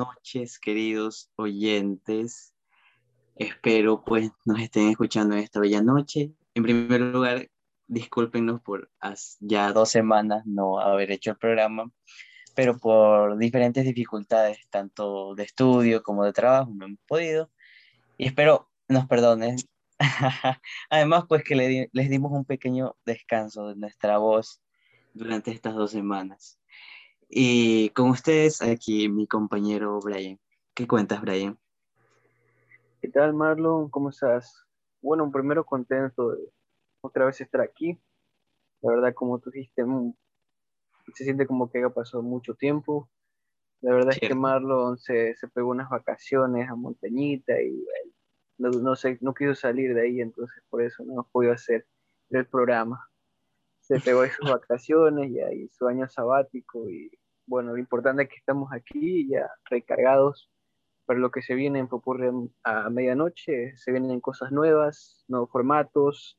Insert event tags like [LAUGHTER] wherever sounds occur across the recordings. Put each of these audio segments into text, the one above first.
noches, queridos oyentes. Espero pues nos estén escuchando esta bella noche. En primer lugar, discúlpenos por ya dos semanas no haber hecho el programa, pero por diferentes dificultades, tanto de estudio como de trabajo, no hemos podido. Y espero nos perdonen. [LAUGHS] Además, pues que les dimos un pequeño descanso de nuestra voz durante estas dos semanas. Y con ustedes aquí mi compañero Brian. ¿Qué cuentas, Brian? ¿Qué tal, Marlon? ¿Cómo estás? Bueno, primero contento de otra vez estar aquí. La verdad, como tú dijiste, mm, se siente como que ha pasado mucho tiempo. La verdad es que Marlon se, se, pegó unas vacaciones a Montañita y no, no, sé, no quiso salir de ahí, entonces por eso no podido hacer el programa. Se pegó sus [LAUGHS] vacaciones y ahí su año sabático y bueno, lo importante es que estamos aquí ya recargados para lo que se viene en Popurre a medianoche. Se vienen cosas nuevas, nuevos formatos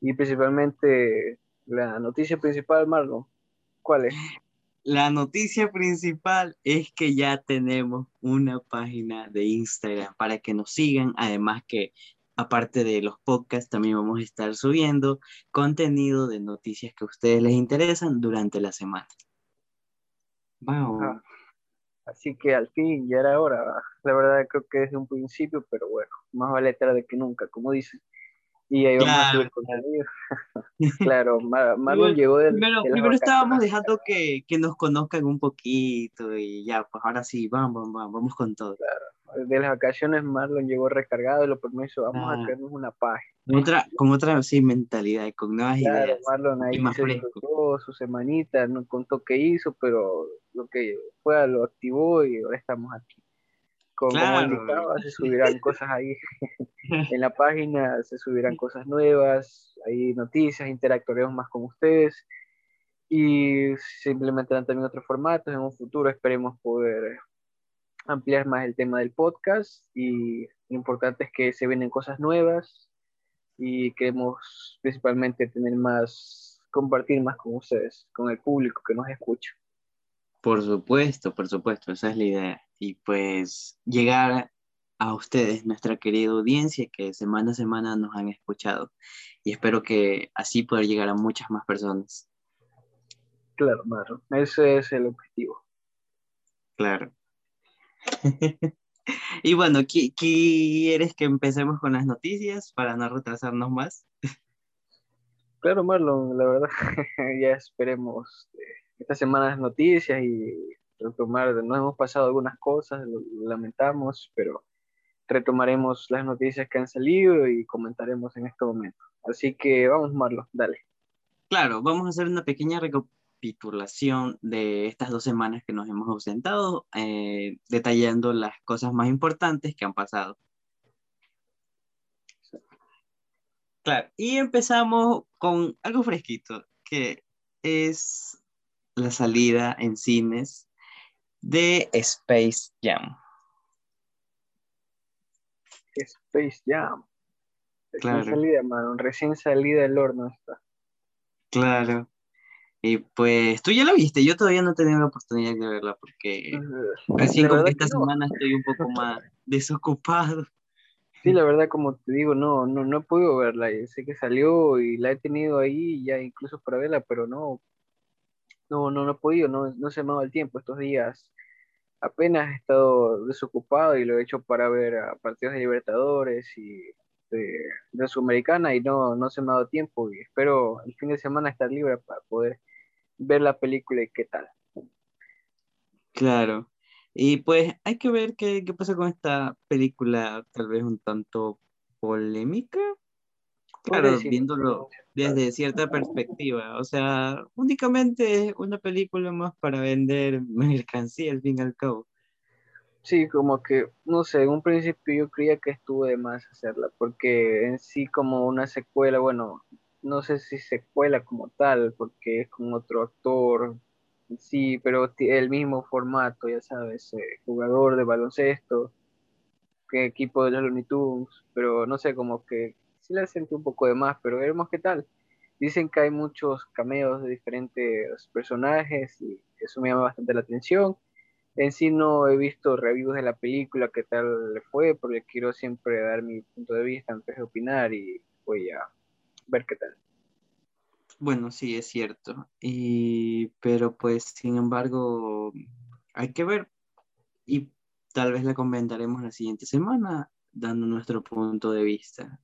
y principalmente la noticia principal, Marlon. ¿Cuál es? La noticia principal es que ya tenemos una página de Instagram para que nos sigan, además que aparte de los podcasts, también vamos a estar subiendo contenido de noticias que a ustedes les interesan durante la semana. Wow. Así que al fin ya era hora. La verdad creo que desde un principio, pero bueno, más vale tarde que nunca, como dicen. Y ahí vamos a subir con claro, [LAUGHS] [LAUGHS] Marlon llegó del. Primero, primero estábamos dejando que, que, nos conozcan un poquito y ya, pues ahora sí, vamos, vamos, vamos con todo. Claro de las vacaciones Marlon llegó recargado y lo permiso, vamos a crearnos una página. Con otra, con otra sí, mentalidad, con nuevas ideas. Marlon ahí se su semanita, no contó qué hizo, pero lo que fue lo activó y ahora estamos aquí. Como, claro. se [LAUGHS] subirán cosas ahí [LAUGHS] en la página, se subirán cosas nuevas, hay noticias, interactuaremos más con ustedes y se implementarán también otros formatos. En un futuro esperemos poder ampliar más el tema del podcast y lo importante es que se vienen cosas nuevas y queremos principalmente tener más, compartir más con ustedes, con el público que nos escucha. Por supuesto, por supuesto, esa es la idea. Y pues llegar a ustedes, nuestra querida audiencia, que semana a semana nos han escuchado. Y espero que así poder llegar a muchas más personas. Claro, Marro, ese es el objetivo. Claro. [LAUGHS] [LAUGHS] y bueno, ¿quieres que empecemos con las noticias para no retrasarnos más? Claro, Marlon, la verdad, [LAUGHS] ya esperemos eh, estas semanas noticias y retomar, no hemos pasado algunas cosas, lo lamentamos, pero retomaremos las noticias que han salido y comentaremos en este momento. Así que vamos, Marlon, dale. Claro, vamos a hacer una pequeña recapitulación de estas dos semanas que nos hemos ausentado, eh, detallando las cosas más importantes que han pasado. Claro, y empezamos con algo fresquito, que es la salida en cines de Space Jam. Space Jam. Recién salida, mano. Recién salida del horno está. Claro. Y pues tú ya la viste, yo todavía no he tenido la oportunidad de verla porque recién con esta semana estoy un poco más desocupado. Sí, la verdad, como te digo, no, no, no he podido verla. Sé que salió y la he tenido ahí ya incluso para verla, pero no, no, no, no he podido, no, no se me ha dado el tiempo estos días. Apenas he estado desocupado y lo he hecho para ver a partidos de Libertadores y de, de Sudamericana y no, no se me ha dado tiempo y espero el fin de semana estar libre para poder ver la película y qué tal. Claro. Y pues hay que ver qué, qué pasa con esta película, tal vez un tanto polémica. Claro, viéndolo desde cierta perspectiva. O sea, únicamente es una película más para vender [LAUGHS] mercancía al fin y al cabo. Sí, como que, no sé, en un principio yo creía que estuvo de más hacerla, porque en sí como una secuela, bueno, no sé si secuela como tal, porque es con otro actor, sí, pero el mismo formato, ya sabes, eh, jugador de baloncesto, que equipo de los Looney Tunes, pero no sé, como que sí la sentí un poco de más, pero veremos qué tal. Dicen que hay muchos cameos de diferentes personajes y eso me llama bastante la atención. En sí no he visto reviews de la película, qué tal le fue, porque quiero siempre dar mi punto de vista antes de opinar y voy a ver qué tal. Bueno, sí, es cierto. Y, pero pues, sin embargo, hay que ver y tal vez la comentaremos la siguiente semana dando nuestro punto de vista.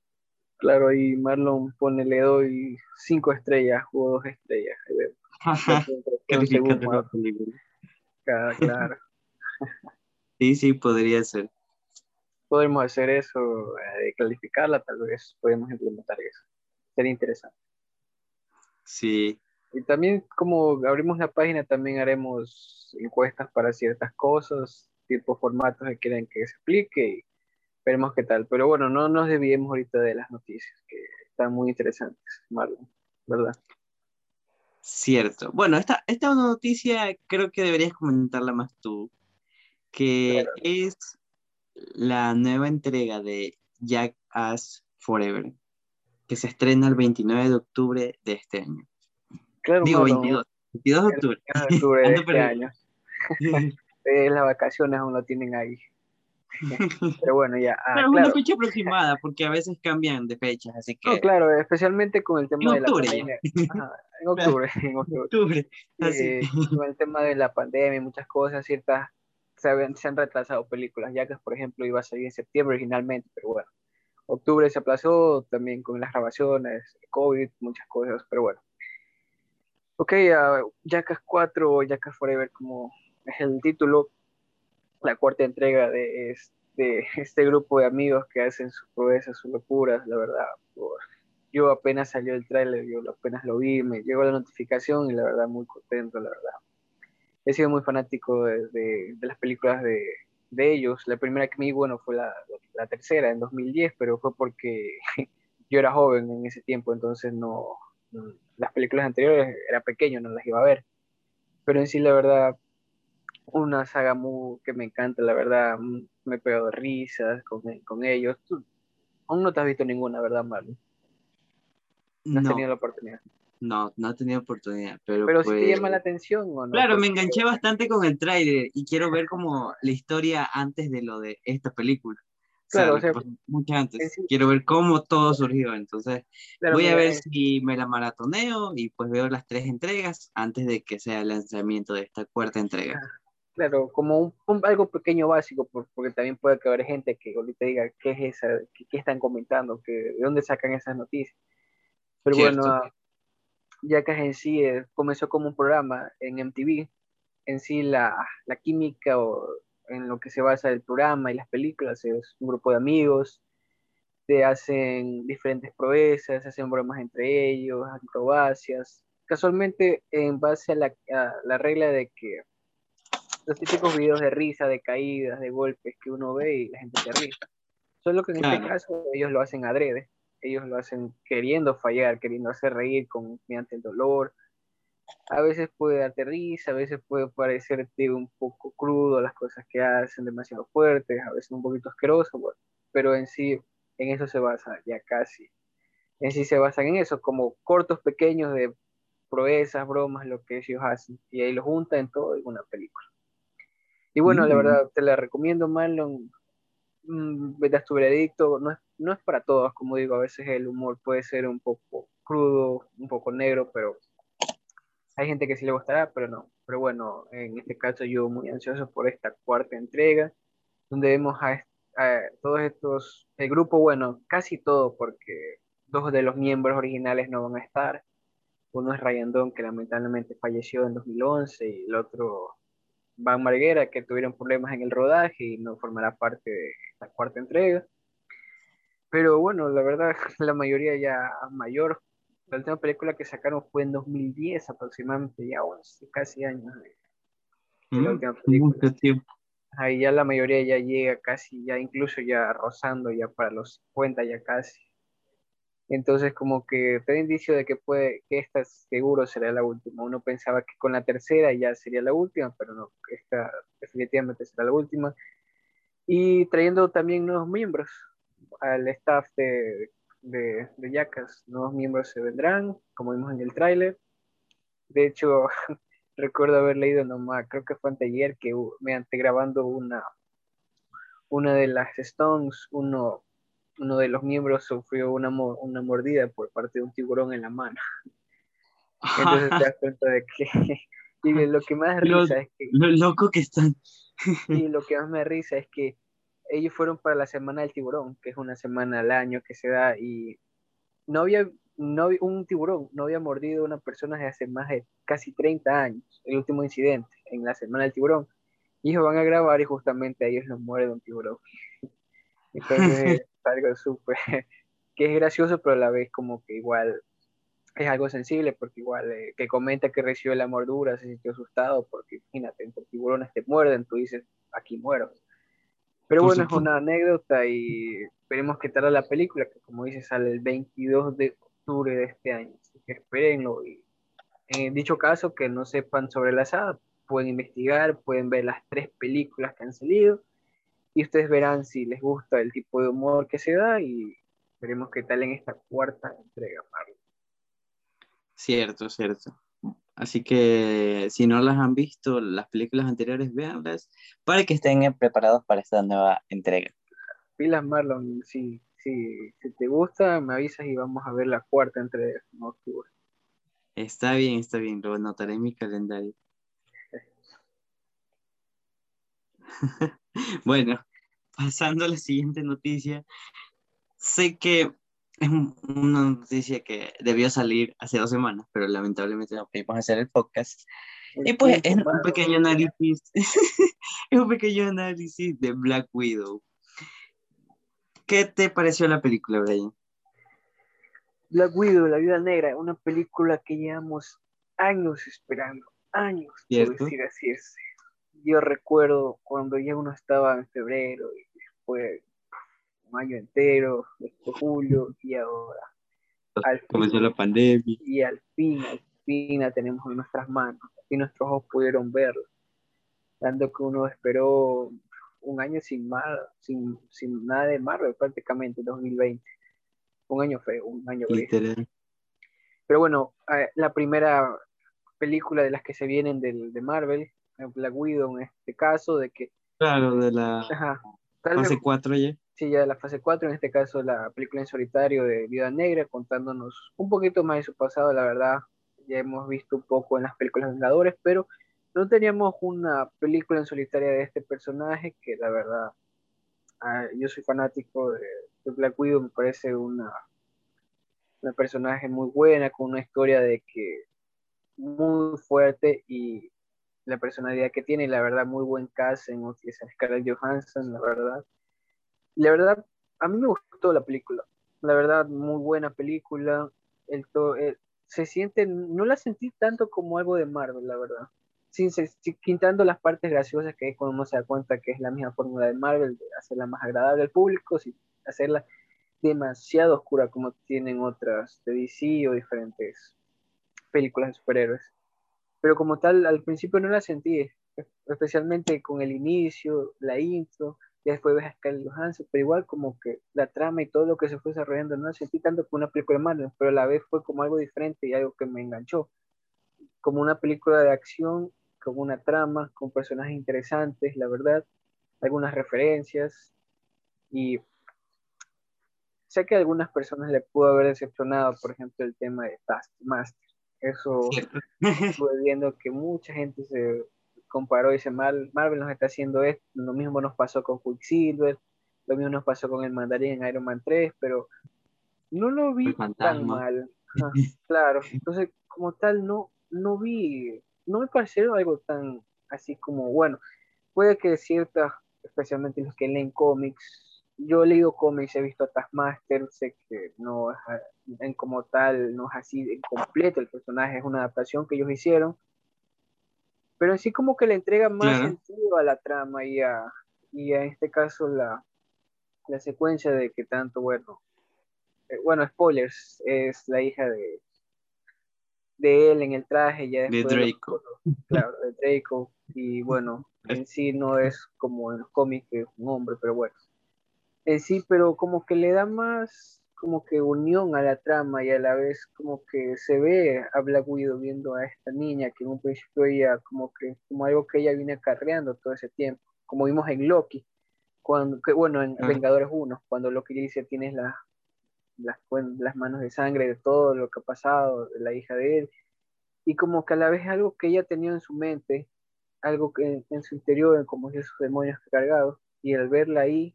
Claro, y Marlon pone, le doy cinco estrellas o dos estrellas. [LAUGHS] Claro. [LAUGHS] [LAUGHS] Sí, sí, podría ser. Podemos hacer eso, eh, calificarla, tal vez podemos implementar eso. Sería interesante. Sí. Y también como abrimos la página, también haremos encuestas para ciertas cosas, tipo formatos que quieren que se explique y veremos qué tal. Pero bueno, no nos desviemos ahorita de las noticias, que están muy interesantes, Marlon, ¿verdad? Cierto. Bueno, esta, esta una noticia creo que deberías comentarla más tú, que es la nueva entrega de Jack As Forever, que se estrena el 29 de octubre de este año. Claro, Digo, 22, 22 de octubre. de [LAUGHS] octubre de este año. [LAUGHS] eh, las vacaciones aún lo tienen ahí. [LAUGHS] Pero bueno, ya. Ah, Pero es una fecha aproximada, porque a veces cambian de fechas, así que. No, claro, especialmente con el tema de la pandemia. en octubre, en octubre. Eh, con el tema de la pandemia y muchas cosas, ciertas. Se, se han retrasado películas, ya que, por ejemplo, iba a salir en septiembre originalmente, pero bueno. Octubre se aplazó también con las grabaciones, COVID, muchas cosas, pero bueno. Ok, uh, Jackass 4 o Jackass Forever, como es el título, la cuarta entrega de este, este grupo de amigos que hacen sus proezas, sus locuras, la verdad. yo apenas salió el tráiler, yo apenas lo vi, me llegó la notificación y la verdad muy contento, la verdad. He sido muy fanático de, de, las películas de, de, ellos. La primera que me vi, bueno, fue la, la, tercera, en 2010, pero fue porque [LAUGHS] yo era joven en ese tiempo, entonces no, las películas anteriores era pequeño, no las iba a ver. Pero en sí, la verdad, una saga muy, que me encanta, la verdad, mm, me he pegado risas con, con ellos. aún no te has visto ninguna, ¿verdad, Marlon? No, has tenido la oportunidad. No, no he tenido oportunidad, pero... Pero si te llama la atención o no. Claro, me enganché bastante con el tráiler y quiero ver como la historia antes de lo de esta película. Claro, o sea, mucho antes. Quiero ver cómo todo surgió. Entonces, voy a ver si me la maratoneo y pues veo las tres entregas antes de que sea el lanzamiento de esta cuarta entrega. Ah. Claro, como un, algo pequeño básico, porque también puede que haber gente que ahorita diga qué es esa, qué, están comentando, que, de dónde sacan esas noticias. Pero bueno, ya que en sí eh, comenzó como un programa en MTV, en sí la, la, química o en lo que se basa el programa y las películas es un grupo de amigos, te hacen diferentes proezas, hacen bromas entre ellos, acrobacias, casualmente en base a la, a la regla de que los típicos videos de risa, de caídas, de golpes que uno ve y la gente se ríe. Solo que en este caso ellos lo hacen adrede, ellos lo hacen queriendo fallar, queriendo hacer reír con, mediante el dolor. A veces puede darte risa, a veces puede parecerte un poco crudo las cosas que hacen, demasiado fuertes, a veces un poquito asqueroso, pero en sí, en eso se basa ya casi. En sí se basan en eso, como cortos pequeños de proezas, bromas, lo que ellos hacen, y ahí lo juntan todo en una película. Y bueno, la verdad, te la recomiendo, Marlon. Mm, a tu veredicto. No es, no es para todos, como digo, a veces el humor puede ser un poco crudo, un poco negro, pero hay gente que sí le gustará, pero no. Pero bueno, en este caso yo muy ansioso por esta cuarta entrega, donde vemos a, todos estos, el grupo, bueno, casi todo, porque dos de los miembros originales no van a estar. Uno es Ryan Don, que lamentablemente falleció en 2011, y el otro Van Marguera, que tuvieron problemas en el rodaje y no formará parte de la cuarta entrega. Pero bueno, la verdad, [LAUGHS] la mayoría ya mayor. La última película que sacaron fue en 2010 aproximadamente, ya casi años. Mm, mucho tiempo. Ahí ya la mayoría ya llega casi, ya incluso ya rozando ya para los 50 ya casi. Entonces, como que te da indicio de que puede, que esta seguro será la última. Uno pensaba que con la tercera ya sería la última, pero no, esta definitivamente será la última. Y trayendo también nuevos miembros al staff de, de, de nuevos miembros se vendrán, como vimos en el tráiler. De hecho, [LAUGHS] recuerdo haber leído nomás, creo que fue anteayer, que mediante grabando una, una de las Stones, uno, uno de los miembros sufrió una, una mordida por parte de un tiburón en la mano. Entonces te das cuenta de que [LAUGHS] y lo que más risa es que lo loco que están y lo que más me risa es que ellos fueron para la semana del tiburón, que es una semana al año que se da y no había no un tiburón no había mordido a una persona desde hace más de casi 30 años, el último incidente en la semana del tiburón. Y ellos van a grabar y justamente a ellos los muerde un tiburón. Entonces [LAUGHS] es algo súper, [LAUGHS] que es gracioso, pero a la vez como que igual es algo sensible, porque igual eh, que comenta que recibió la mordura, se sintió asustado, porque imagínate, entre tiburones te muerden, tú dices, aquí muero. Pero bueno, es una anécdota y esperemos que tarde la película, que como dice, sale el 22 de octubre de este año. Así que espérenlo. Y en dicho caso, que no sepan sobre la saga, pueden investigar, pueden ver las tres películas que han salido y ustedes verán si les gusta el tipo de humor que se da y veremos qué tal en esta cuarta entrega, Cierto, cierto. Así que si no las han visto, las películas anteriores, véanlas para que estén preparados para esta nueva entrega. Pilas, Marlon, si, si, si te gusta, me avisas y vamos a ver la cuarta entrega en octubre. Está bien, está bien, lo anotaré en mi calendario. [LAUGHS] bueno, pasando a la siguiente noticia, sé que es una noticia que debió salir hace dos semanas, pero lamentablemente no pudimos hacer el podcast. y pues es un pequeño análisis, [LAUGHS] es un pequeño análisis de Black Widow. ¿Qué te pareció la película, Brian? Black Widow, La Vida Negra, una película que llevamos años esperando, años, por decir así. Yo recuerdo cuando ya uno estaba en febrero y después un año entero, después julio y ahora. Comenzó la pandemia. Y al fin, al fin la tenemos en nuestras manos. y nuestros ojos pudieron verlo. Dando que uno esperó un año sin, sin, sin nada de Marvel prácticamente, 2020. Un año feo, un año Literal. Pero bueno, eh, la primera película de las que se vienen del, de Marvel, Black Widow en este caso, de que... Claro, de la fase 4 ya. Sí, ya de la fase 4, en este caso la película en solitario de Vida Negra, contándonos un poquito más de su pasado, la verdad, ya hemos visto un poco en las películas Vengadores, pero no teníamos una película en solitaria de este personaje que la verdad, ah, yo soy fanático de, Black Widow, me parece una, una personaje muy buena, con una historia de que muy fuerte y la personalidad que tiene, la verdad, muy buen cast en Scarlett Johansson, la verdad. La verdad, a mí me gustó la película, la verdad, muy buena película. El, se siente, no la sentí tanto como algo de Marvel, la verdad sin, quitando las partes graciosas que es cuando uno se da cuenta que es la misma fórmula de Marvel, de hacerla más agradable al público, sin hacerla demasiado oscura como tienen otras de DC o diferentes películas de superhéroes. Pero como tal, al principio no la sentí, especialmente con el inicio, la intro, y después ves a Scarlett Johansson, pero igual como que la trama y todo lo que se fue desarrollando no la sentí tanto como una película de Marvel, pero a la vez fue como algo diferente y algo que me enganchó. Como una película de acción con una trama, con personajes interesantes, la verdad, algunas referencias y sé que a algunas personas le pudo haber decepcionado, por ejemplo, el tema de Taskmaster. Eso estuve [LAUGHS] viendo que mucha gente se comparó y dice, Marvel nos está haciendo esto, lo mismo nos pasó con Quicksilver, lo mismo nos pasó con el Mandarín en Iron Man 3, pero no lo vi tan mal. [LAUGHS] claro, entonces como tal no, no vi no me pareció algo tan así como, bueno, puede que ciertas, especialmente los que leen cómics, yo he leído cómics, he visto a Taskmaster, sé que no es en como tal, no es así completo el personaje, es una adaptación que ellos hicieron, pero en sí como que le entrega más sentido a la trama y a, y a este caso la, la secuencia de que tanto, bueno, eh, bueno, spoilers, es la hija de de él en el traje, ya de Draco. claro, de Draco. Y bueno, en sí no es como en los cómics que es un hombre, pero bueno. En sí, pero como que le da más, como que unión a la trama y a la vez como que se ve a Black Widow viendo a esta niña que en un principio ella como que como algo que ella viene acarreando todo ese tiempo, como vimos en Loki, cuando, que, bueno, en Vengadores 1, cuando Loki dice tienes la, las, las manos de sangre de todo lo que ha pasado, de la hija de él, y como que a la vez algo que ella tenía en su mente, algo que en, su interior, como si sus demonios cargados, y al verla ahí,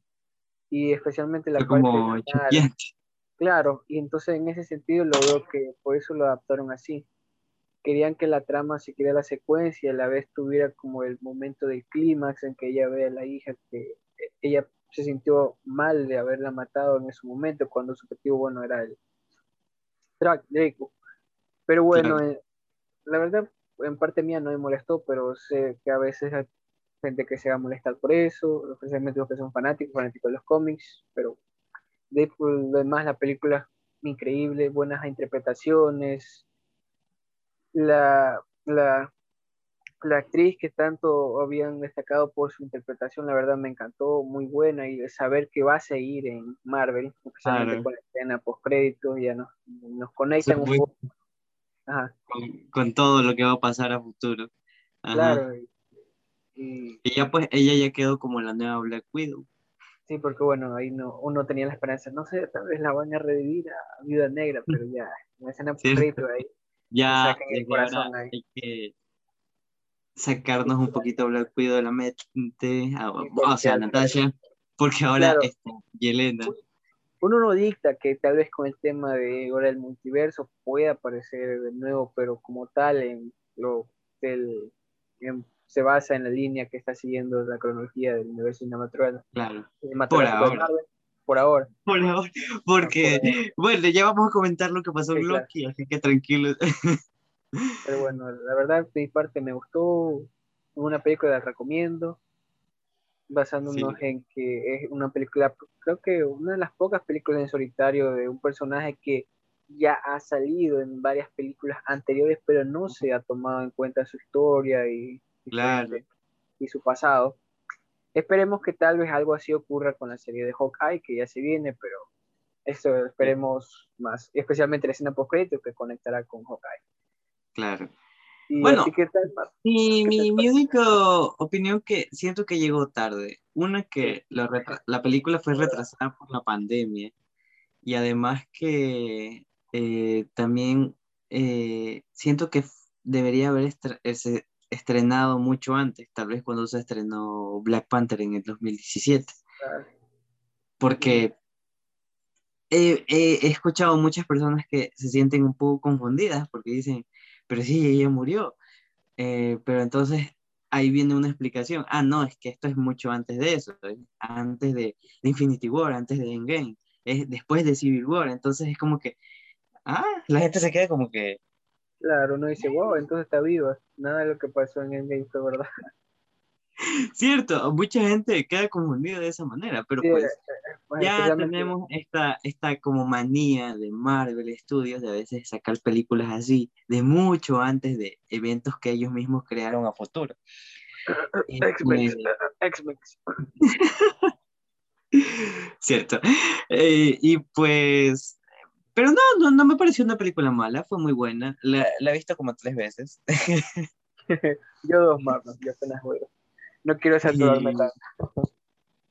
y especialmente la como Claro, y entonces en ese sentido lo veo que por eso lo adaptaron así. Querían que la trama siguiera la secuencia a la vez tuviera como el momento del clímax en que ella ve a la hija que ella se sintió mal de haberla matado en ese momento cuando su objetivo bueno era el track Draco. Pero bueno, eh, la verdad en parte mía no me molestó, pero sé que a veces gente que se va a molestar por eso, especialmente los que son fanáticos, fanáticos de los cómics, pero Deadpool, además la película increíble, buenas interpretaciones, la, la, la, actriz que tanto habían destacado por su interpretación, la verdad me encantó, muy buena, y saber que va a seguir en Marvel, especialmente con la escena post crédito, ya nos, nos conectan un poco. Con, todo lo que va a pasar a futuro. Claro. Y, y, ya pues ella ya quedó como la nueva Black Widow. Sí, porque bueno, ahí no, uno tenía la esperanza, no sé, tal vez la van a revivir a Viuda Negra, pero ya, en escena sí. ahí. Ya, el corazón ahí. hay que sacarnos un poquito Black Widow de la mente, o sea, Natasha, porque ahora está Yelena. Uno no dicta que tal vez con el tema de ahora el multiverso pueda aparecer de nuevo, pero como tal en lo del se basa en la línea que está siguiendo la cronología del universo cinematográfico. Claro. Por ahora. por ahora. Por ahora. Porque, bueno, ya vamos a comentar lo que pasó en Loki, así que tranquilo. [LAUGHS] Pero bueno, la verdad, de mi parte me gustó. Una película la recomiendo. Basándonos en que es una película, creo que una de las pocas películas en solitario de un personaje que ya ha salido en varias películas anteriores, pero no se ha tomado en cuenta su historia y claro. y su pasado. Esperemos que tal vez algo así ocurra con la serie de Hawkeye, que ya se viene, pero eso esperemos más, especialmente la escena post que conectará con Hawkeye. Claro. bueno, y mi, mi única opinión que siento que llegó tarde. Una que la, la película fue retrasada por la pandemia y además que eh, también eh, siento que debería haber estrenado mucho antes, tal vez cuando se estrenó Black Panther en el 2017. Porque he, escuchado muchas personas que se sienten un poco confundidas porque dicen, pero sí, ella murió. Eh, pero entonces ahí viene una explicación. Ah, no, es que esto es mucho antes de eso, antes de, Infinity War, antes de Endgame, es después de Civil War. Entonces es como que, ah, la gente se queda como que, Claro, uno dice, wow, entonces está viva. Nada de lo que pasó en Endgame fue verdad. [LAUGHS] Cierto, mucha gente queda confundida de esa manera, pero pues, eh, eh, ya tenemos esta, esta como manía de Marvel Studios de a veces sacar películas así, de mucho antes de eventos que ellos mismos crearon a futuro. [COUGHS] X-Men. [LAUGHS] Cierto. Eh, y pues pero no, no, no me pareció una película mala, fue muy buena. La, la he visto como tres veces. [LAUGHS] yo dos más, yo apenas juego. No quiero saturarme tanto.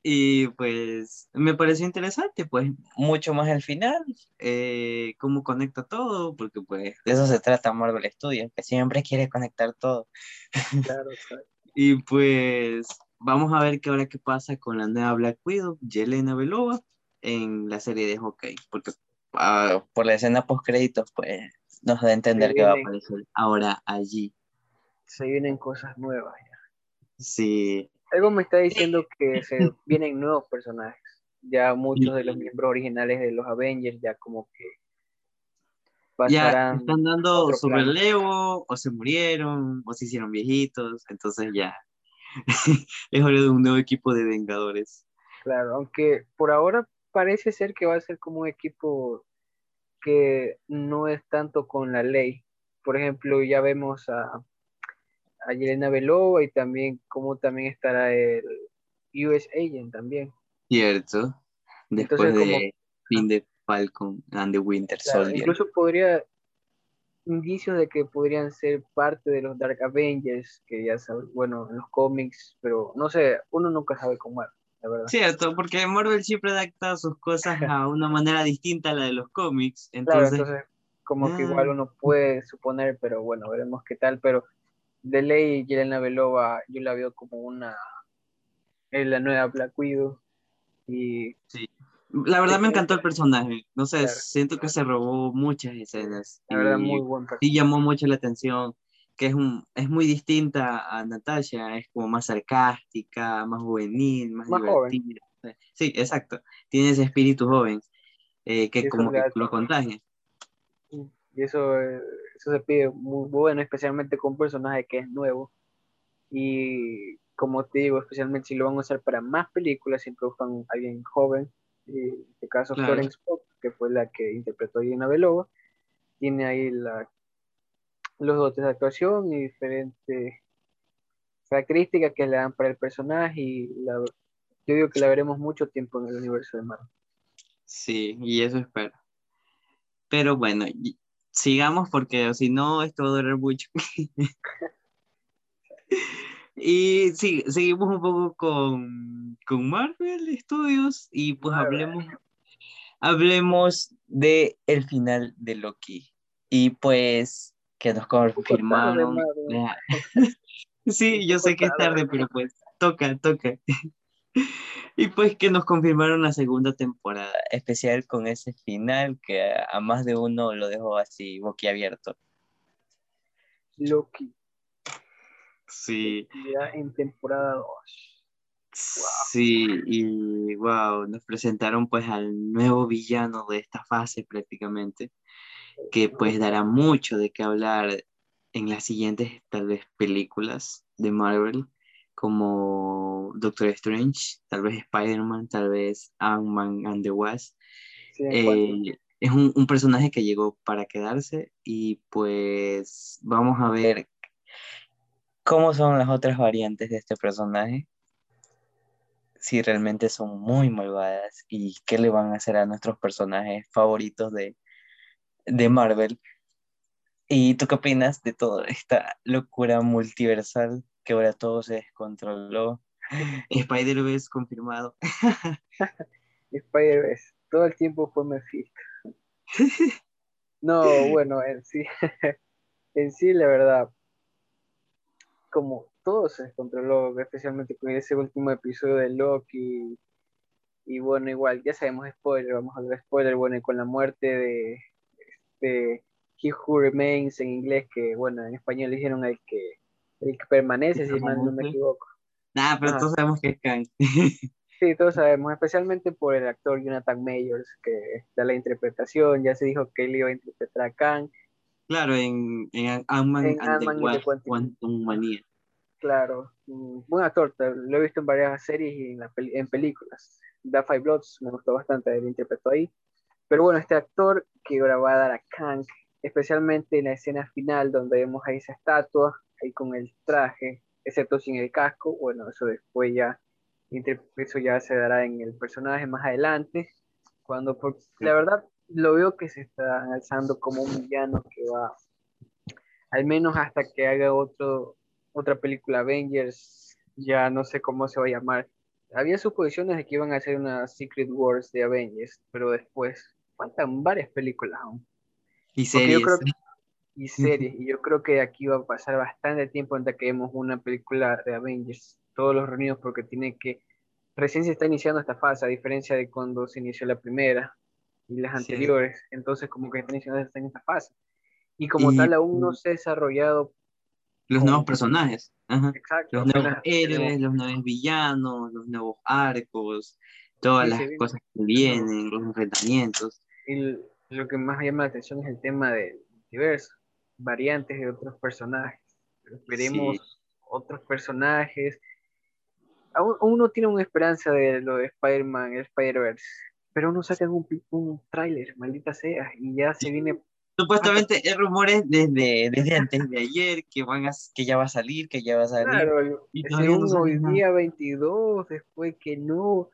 Y pues me pareció interesante, pues mucho más al final, eh, cómo conecta todo, porque pues de eso se trata Marvel Studios, que siempre quiere conectar todo. Claro, claro. [LAUGHS] y pues vamos a ver qué ahora qué pasa con la nueva Black Widow, Yelena Belova, en la serie de hockey, porque Ah, por la escena post créditos, pues nos da a entender que va a aparecer ahora allí. Se vienen cosas nuevas ya. Sí. Algo me está diciendo que se [LAUGHS] vienen nuevos personajes. Ya muchos de los miembros originales de los Avengers ya como que. Ya están dando su relevo, o se murieron, o se hicieron viejitos, entonces ya [LAUGHS] es hora de un nuevo equipo de Vengadores. Claro, aunque por ahora parece ser que va a ser como un equipo que no es tanto con la ley. Por ejemplo, ya vemos a, a Yelena Belova y también como también estará el US Agent también. Cierto. Después de fin de Falcon and the Winter Claro, Soldier. incluso podría, indicios de que podrían ser parte de los Dark Avengers, que ya sabes, bueno, en los cómics, pero no sé, uno nunca sabe cómo es, la verdad. Cierto, porque Marvel siempre adapta sus cosas [LAUGHS] a una manera distinta a la de los cómics. Claro, Entonces, como que Ah. igual uno puede suponer, pero bueno, veremos qué tal, pero de ley Yelena Belova yo la veo como una es la nueva Black Widow y la verdad me Sí. encantó el personaje. No sé, Claro. siento que se robó muchas escenas. la verdad y muy buen sí personaje. llamó mucho la atención, que es, un, es muy distinta a Natasha, es como más sarcástica, más juvenil, más, Más joven. divertida. Sí, exacto. Tiene ese espíritu joven eh, que como que lo contagia. Y eso, eh, eso se pide muy bueno, especialmente con un personaje que es nuevo. Y como te digo, especialmente si lo van a usar para más películas, siempre buscan a alguien joven. En este caso, Claro. Florence Pugh, que fue la que interpretó a Yelena Belova, tiene ahí la, los dotes de actuación y diferentes características que le dan para el personaje. Y la- yo digo que la veremos mucho tiempo en el universo de Marvel. Sí, y eso espero. Pero bueno, sigamos porque si no, esto va a durar mucho. [LAUGHS] y sí, seguimos un poco con, con Marvel Studios y pues Marvel. hablemos, hablemos de el final de Loki. Y pues que nos confirmaron. [LAUGHS] Sí, yo sé que es tarde. pero pues toca, toca. [LAUGHS] Y pues que nos confirmaron la segunda temporada, especial con ese final que a, más de uno lo dejó así boquiabierto. Loki, Sí, ya en temporada 2. sí, y wow, nos presentaron pues al nuevo villano de esta fase prácticamente, que pues dará mucho de qué hablar en las siguientes tal vez películas de Marvel, como Doctor Strange, tal vez Spider-Man, tal vez Ant-Man and the Wasp. Sí, Eh, es un, un personaje que llegó para quedarse y pues vamos a ver cómo son las otras variantes de este personaje, si realmente son muy malvadas y qué le van a hacer a nuestros personajes favoritos de, de Marvel. ¿Y tú qué opinas de toda esta locura multiversal que ahora todo se descontroló? [LAUGHS] Spider-Verse confirmado. [LAUGHS] Spider-Verse, todo el tiempo fue Mephisto. [LAUGHS] No, bueno, en sí, en sí, la verdad, como todo se descontroló, especialmente con ese último episodio de Loki, y bueno, igual, ya sabemos spoiler, vamos a hablar de spoiler, bueno, y con la muerte de, de He Who Remains en inglés, que bueno, en español le dijeron el que, el que permanece, si mal no me equivoco. Nah, pero Ajá. todos sabemos que es Kang. Sí, todos sabemos, especialmente por el actor Jonathan Mayors, que da la interpretación, ya se dijo que él iba a interpretar a Kang, Claro, en, en Ant-Man and the Ant-Man y the Quantum- Quantum Manía. claro, buen actor, lo he visto en varias series y en, la en películas. Da Five Bloods, me gustó bastante, él interpretó ahí. Pero bueno, este actor que ahora va a dar a Kang, especialmente en la escena final donde vemos ahí esa estatua, ahí con el traje, excepto sin el casco, bueno, eso después ya, eso ya se dará en el personaje más adelante, cuando por- la verdad lo veo que se está alzando como un villano que va, al menos hasta que haga otro, otra película Avengers, ya no sé cómo se va a llamar. Había suposiciones de que iban a hacer una Secret Wars de Avengers, pero después faltan varias películas aún Y Porque yo series. creo que- y series, y yo creo que aquí va a pasar bastante tiempo antes que vemos una película de Avengers, todos los reunidos, porque tiene que, recién se está iniciando esta fase, a diferencia de cuando se inició la primera y las Sí. anteriores, entonces como que está iniciando está en esta fase. Y como Y- tal aún no se ha desarrollado Los nuevos personajes. Ajá. exacto, Los nuevos héroes, los nuevos villanos, los nuevos arcos, todas Sí, las cosas que vienen, los enfrentamientos. Y lo que más llama la atención es el tema del multiverso, variantes de otros personajes. Veremos otros personajes. Aún, aún no tiene una esperanza de lo de Spider-Man, el Spider-Verse, pero uno saca un, un tráiler, maldita sea, y ya se viene, Supuestamente hay rumores desde, desde antes de ayer que van a, que ya va a salir, que ya va a salir. claro, y hoy día 22, después que no,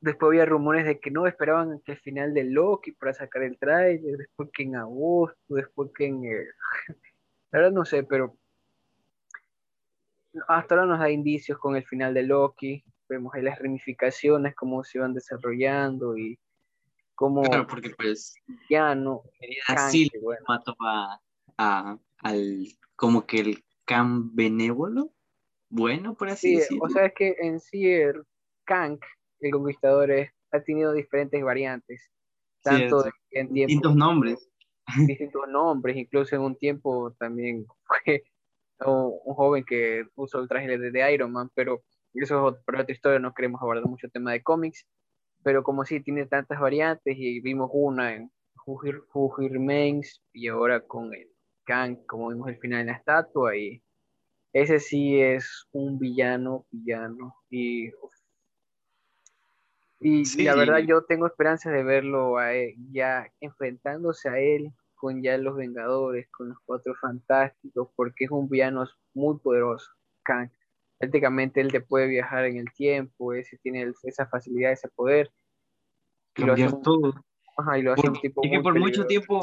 después había rumores de que no esperaban que el final de Loki para sacar el trailer, después que en agosto, después que en... [LAUGHS] La verdad no sé, pero hasta ahora nos da indicios con el final de Loki, vemos ahí las ramificaciones, cómo se van desarrollando y cómo... Claro, porque pues ya no... Así mató a, al como que el Kang benévolo, bueno, por así decirlo. O sea, es que en sí el Kang, el conquistador, ha tenido diferentes variantes, tanto en tiempo, distintos nombres. Distintos nombres, incluso en un tiempo también [LAUGHS] fue un joven que usó el traje de Iron Man, pero eso es otra historia, no queremos abordar mucho tema de cómics, pero como sí tiene tantas variantes y vimos una en Who, Remains y ahora con el Kang, como vimos el final en la estatua y ese sí es un villano, villano y y, la verdad yo tengo esperanza de verlo ya enfrentándose a él con ya los Vengadores, con los Cuatro Fantásticos, porque es un villano muy poderoso, Kang. Prácticamente él te puede viajar en el tiempo, ese tiene esa facilidad, ese poder. Y Cambiar todo. Ajá, y lo hace un tipo y que por mucho tiempo,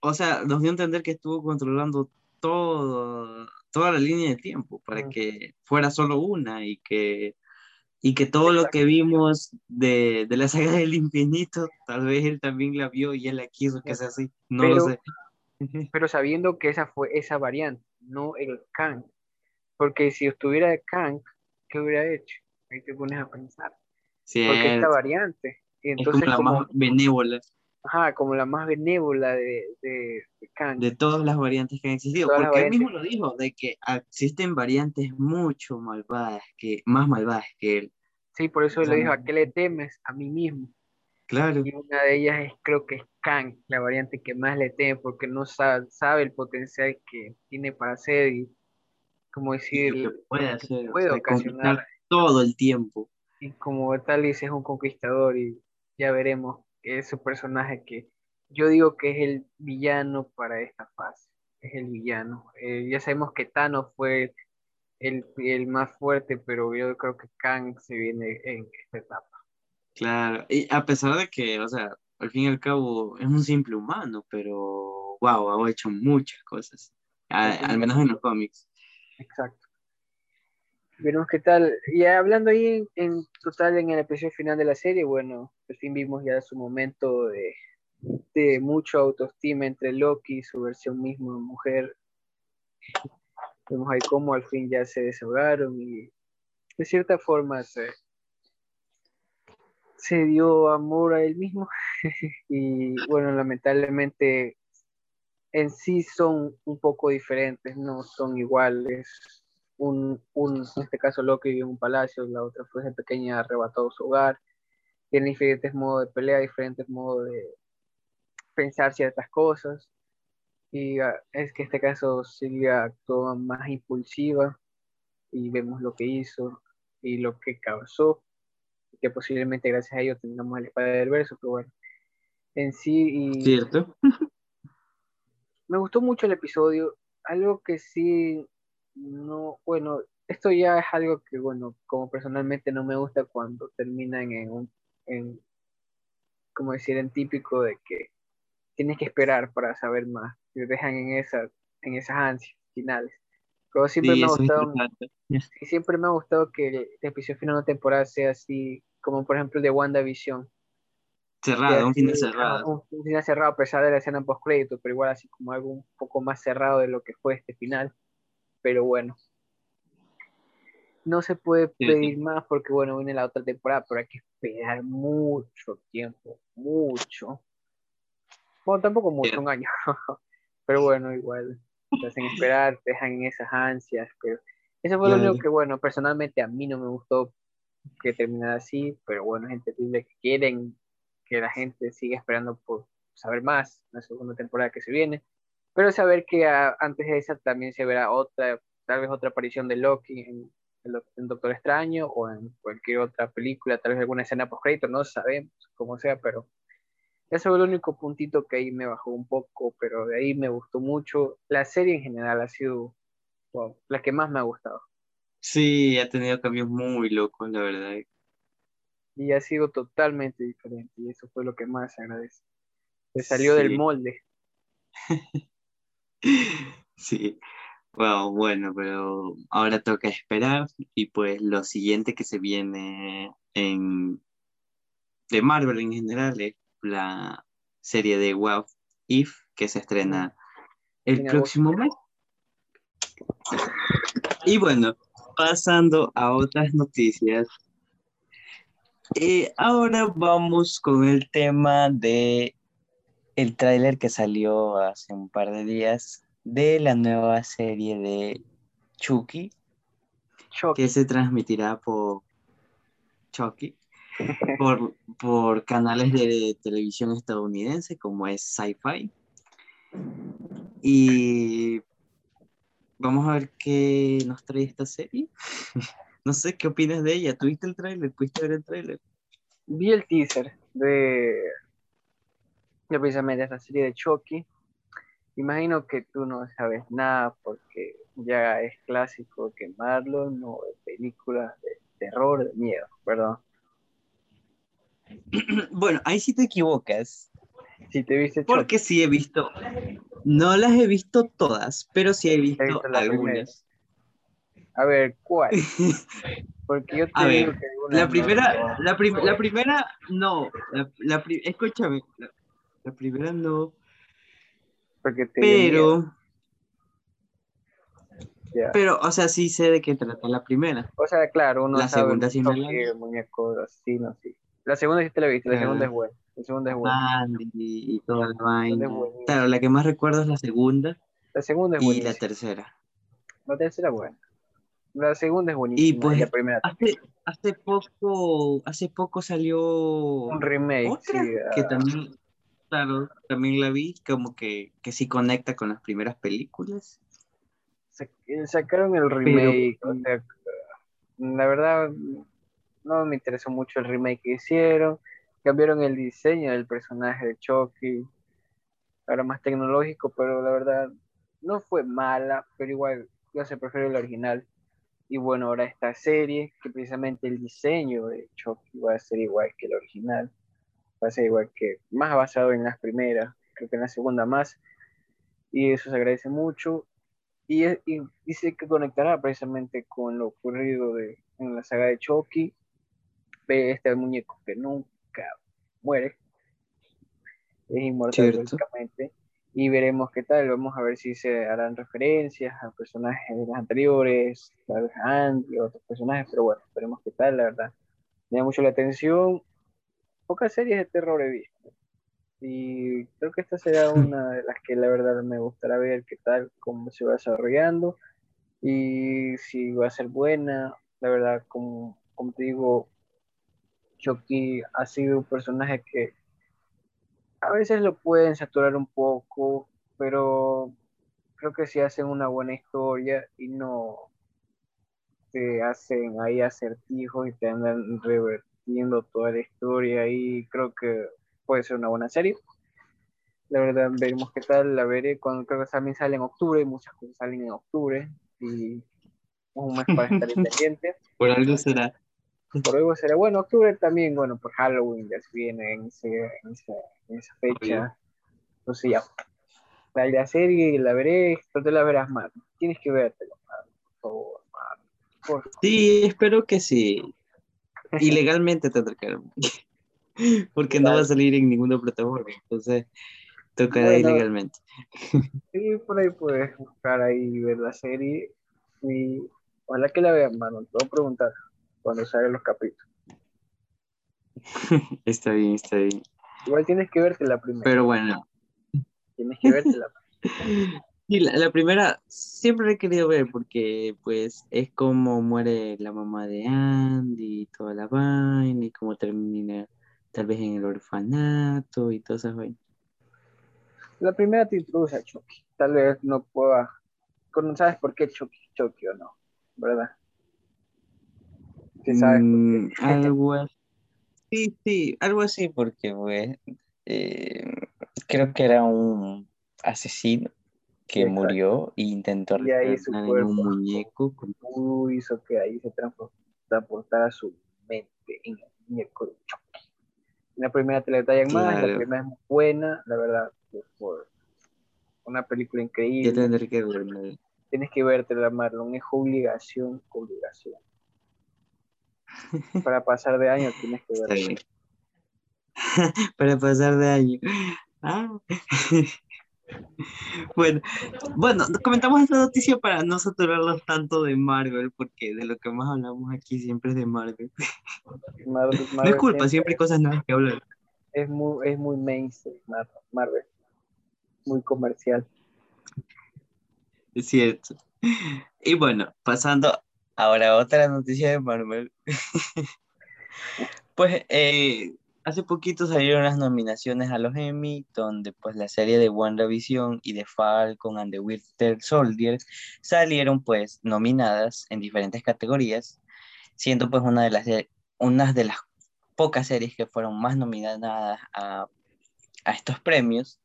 o sea, nos dio a entender que estuvo controlando todo, toda la línea de tiempo para que fuera solo una y que y que todo lo que vimos de, de, la saga del infinito, tal vez él también la vio y él la quiso que sea así, no lo sé. [LAUGHS] pero sabiendo que esa fue esa variante, no el Kang, porque si estuviera Kang, ¿qué hubiera hecho? Ahí te pones a pensar. Sí, porque esta variante. Entonces, es como la más benévola. Ajá, como la más benévola de, de, Kang. De todas las variantes que han existido. porque él mismo lo dijo, de que existen variantes mucho malvadas, que, más malvadas que él. Sí, por eso le dijo, ¿a qué le temes? A mí mismo. Claro. Y una de ellas es, creo que es Kang, la variante que más le teme, porque no sabe, sabe el potencial que tiene para hacer y, como decir, puede hacer, puede ocasionar todo el tiempo. Y como tal dice, es un conquistador y ya veremos es su personaje que yo digo que es el villano para esta fase, es el villano. Eh, ya sabemos que Thanos fue el, el, más fuerte, pero yo creo que Kang se viene en esta etapa. Claro, y a pesar de que, o sea, al fin y al cabo es un simple humano, pero wow, ha hecho muchas cosas, al menos en los cómics. Exacto. Veremos qué tal. Y hablando ahí en, total en el episodio final de la serie, bueno, al fin vimos ya su momento de, de mucho autoestima entre Loki y su versión misma mujer. Vemos ahí cómo al fin ya se desahogaron y de cierta forma se, dio amor a él mismo. [LAUGHS] y bueno, lamentablemente en sí son un poco diferentes, no son iguales. Un, un, en este caso Loki vive en un palacio, la otra fue de pequeña arrebatado su hogar, tiene diferentes modos de pelea, diferentes modos de pensar ciertas cosas, y ah, es que en este caso Silvia actuó más impulsiva, y vemos lo que hizo y lo que causó, que posiblemente gracias a ello tengamos el espada del verso, pero bueno, en sí... Y Cierto. [LAUGHS] Me gustó mucho el episodio, algo que sí no, bueno, esto ya es algo que, bueno, como personalmente no me gusta cuando terminan en un, en, como decir, en típico de que tienes que esperar para saber más, te dejan en, esa, en esas ansias finales. Pero siempre me ha gustado, y siempre me ha gustado que el, episodio final de una temporada sea así, como por ejemplo el de WandaVision. Cerrado, un final cerrado. Un, final cerrado a pesar de la escena post crédito, pero igual así como algo un poco más cerrado de lo que fue este final pero bueno. No se puede pedir más porque, bueno, viene la otra temporada, pero hay que esperar mucho tiempo, mucho. Bueno, tampoco mucho, un año, [LAUGHS] pero bueno, igual, te hacen esperar, te dejan en esas ansias, pero eso fue lo único que, bueno, personalmente a mí no me gustó que terminara así, pero bueno, es entendible que quieren que la gente siga esperando por saber más en la segunda temporada que se viene pero saber que antes de esa también se verá otra, tal vez otra aparición de Loki en, Doctor Extraño o en cualquier otra película, tal vez alguna escena post-crédito, no sabemos, como sea, pero eso fue el único puntito que ahí me bajó un poco, pero de ahí me gustó mucho. La serie en general ha sido la que más me ha gustado. Sí, ha tenido cambios muy locos, la verdad. y ha sido totalmente diferente y eso fue lo que más agradece. Se salió del molde. [LAUGHS] sí, wow, bueno, pero ahora toca esperar y pues lo siguiente que se viene en de Marvel en general es la serie de Wow If que se estrena el próximo mes. Y bueno, pasando a otras noticias, eh, ahora vamos con el tema de el tráiler que salió hace un par de días de la nueva serie de Chucky, que se transmitirá por Chucky [LAUGHS] por, por canales de televisión estadounidense como es Sci-Fi. Y vamos a ver qué nos trae esta serie. [LAUGHS] no sé qué opinas de ella. ¿Tuviste el tráiler? ¿Pudiste ver el tráiler? Vi el teaser de, de precisamente esta serie de Chucky. Imagino que tú no sabes nada porque ya es clásico que Marlon no ve películas de terror, de miedo, ¿verdad? [CLEARS THROAT] Bueno, ahí sí te equivocas. Si te viste Porque sí he visto, no las he visto todas, pero sí he visto, algunas. A ver, ¿cuál? [LAUGHS] Porque yo te a ver, la primera, la, la, primera, no, la, escúchame, la, primera no. Porque te pero, pero, o sea, sí sé de qué trata la primera. O sea, claro, uno la sabe segunda sí no la muñeco, así, no, sí. La segunda sí te la viste, la segunda es buena. La segunda es buena. y, toda la vaina. Claro, la que más recuerdo es la segunda. La segunda es buena. Y la tercera. La tercera es buena. La segunda es buenísima. Y pues la primera hace, hace poco, hace poco salió un remake otra, que ah. también, claro, también la vi, como que, que sí conecta con las primeras películas. Sacaron el remake, o sea, la verdad no me interesó mucho el remake que hicieron. Cambiaron el diseño del personaje de Chucky, ahora más tecnológico, pero la verdad no fue mala, pero igual yo se prefiero el original. Y bueno, ahora esta serie, que precisamente el diseño de Chucky va a ser igual que el original, va a ser igual que, más basado en las primeras, creo que en la segunda más, y eso se agradece mucho. Y, dice que conectará precisamente con lo ocurrido de, en la saga de Chucky ve este muñeco que nunca muere, es inmortal básicamente, y veremos qué tal, vamos a ver si se harán referencias a personajes de los anteriores, tal vez Andy, otros personajes, pero bueno, veremos qué tal, la verdad. Me da mucho la atención, pocas series de terror he visto, y creo que esta será una de las que la verdad me gustará ver qué tal, cómo se va desarrollando, y si va a ser buena, la verdad, como, como te digo, Chucky ha sido un personaje que a veces lo pueden saturar un poco, pero creo que si hacen una buena historia y no te hacen ahí acertijos y te andan revertiendo toda la historia y creo que puede ser una buena serie. La verdad, veremos qué tal, la veré cuando creo que también sale en octubre, muchas cosas salen en octubre y un mes para estar [LAUGHS] pendiente. Por algo será por luego será bueno, octubre también, bueno, por Halloween ya se viene en, esa fecha. Entonces ya, la, serie la veré, tú te la verás más. Tienes que vértelo, por favor, Sí, espero que sí. Ilegalmente te atracaron. [LAUGHS] Porque no va a salir en ninguna plataforma, entonces tocará ilegalmente. [LAUGHS] Sí, por ahí puedes buscar ahí ver la serie. Y ojalá que la vean, mano. Te voy a preguntar cuando salgan los capítulos. [LAUGHS] está bien, está bien. Igual tienes que verte la primera. Pero bueno. Tienes que verte la [LAUGHS] Sí, la, primera siempre he querido ver porque pues es como muere la mamá de Andy y toda la vaina y cómo termina tal vez en el orfanato y todas esas vainas. La primera te introduce a Chucky. Tal vez no pueda... ¿Sabes por qué Chucky? Chucky o no, ¿verdad? Mm, algo así. Sí, sí, algo así, porque pues, eh, creo que era un asesino que murió e intentó ahí su un muñeco. hizo que ahí se transportara su mente en el muñeco de Chucky. En la primera te la detallan más, la primera es muy buena, la verdad, por una película increíble. Yo tendré que verla. Tienes que verte, la Marlon, es obligación, obligación. Para pasar de año tienes que verla. [LAUGHS] Para pasar de año. Ah. [LAUGHS] Bueno, bueno, comentamos esta noticia para no saturarlos tanto de Marvel, porque de lo que más hablamos aquí siempre es de Marvel. [LAUGHS] no es culpa, siempre hay cosas nuevas que hablar. Es muy, es muy mainstream, Marvel. Muy comercial. Es cierto. Y bueno, pasando ahora a otra noticia de Marvel. [LAUGHS] pues eh, Hace poquito salieron las nominaciones a los Emmy, donde pues la serie de WandaVision y de Falcon and the Winter Soldier salieron pues nominadas en diferentes categorías, siendo pues una de las, de, de las pocas series que fueron más nominadas a, estos premios.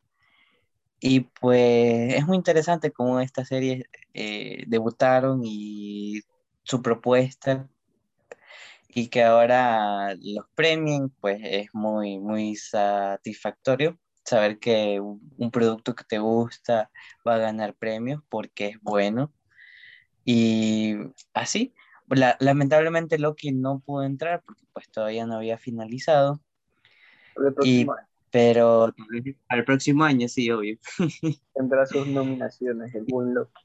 Y pues es muy interesante cómo estas series eh, debutaron y su propuesta y que ahora los premien, pues es muy, muy satisfactorio saber que un producto que te gusta va a ganar premios porque es bueno. Y así, lamentablemente Loki no pudo entrar porque pues todavía no había finalizado. Y, pero al próximo año sí, obvio. [LAUGHS] Tendrá sus nominaciones, el buen Loki.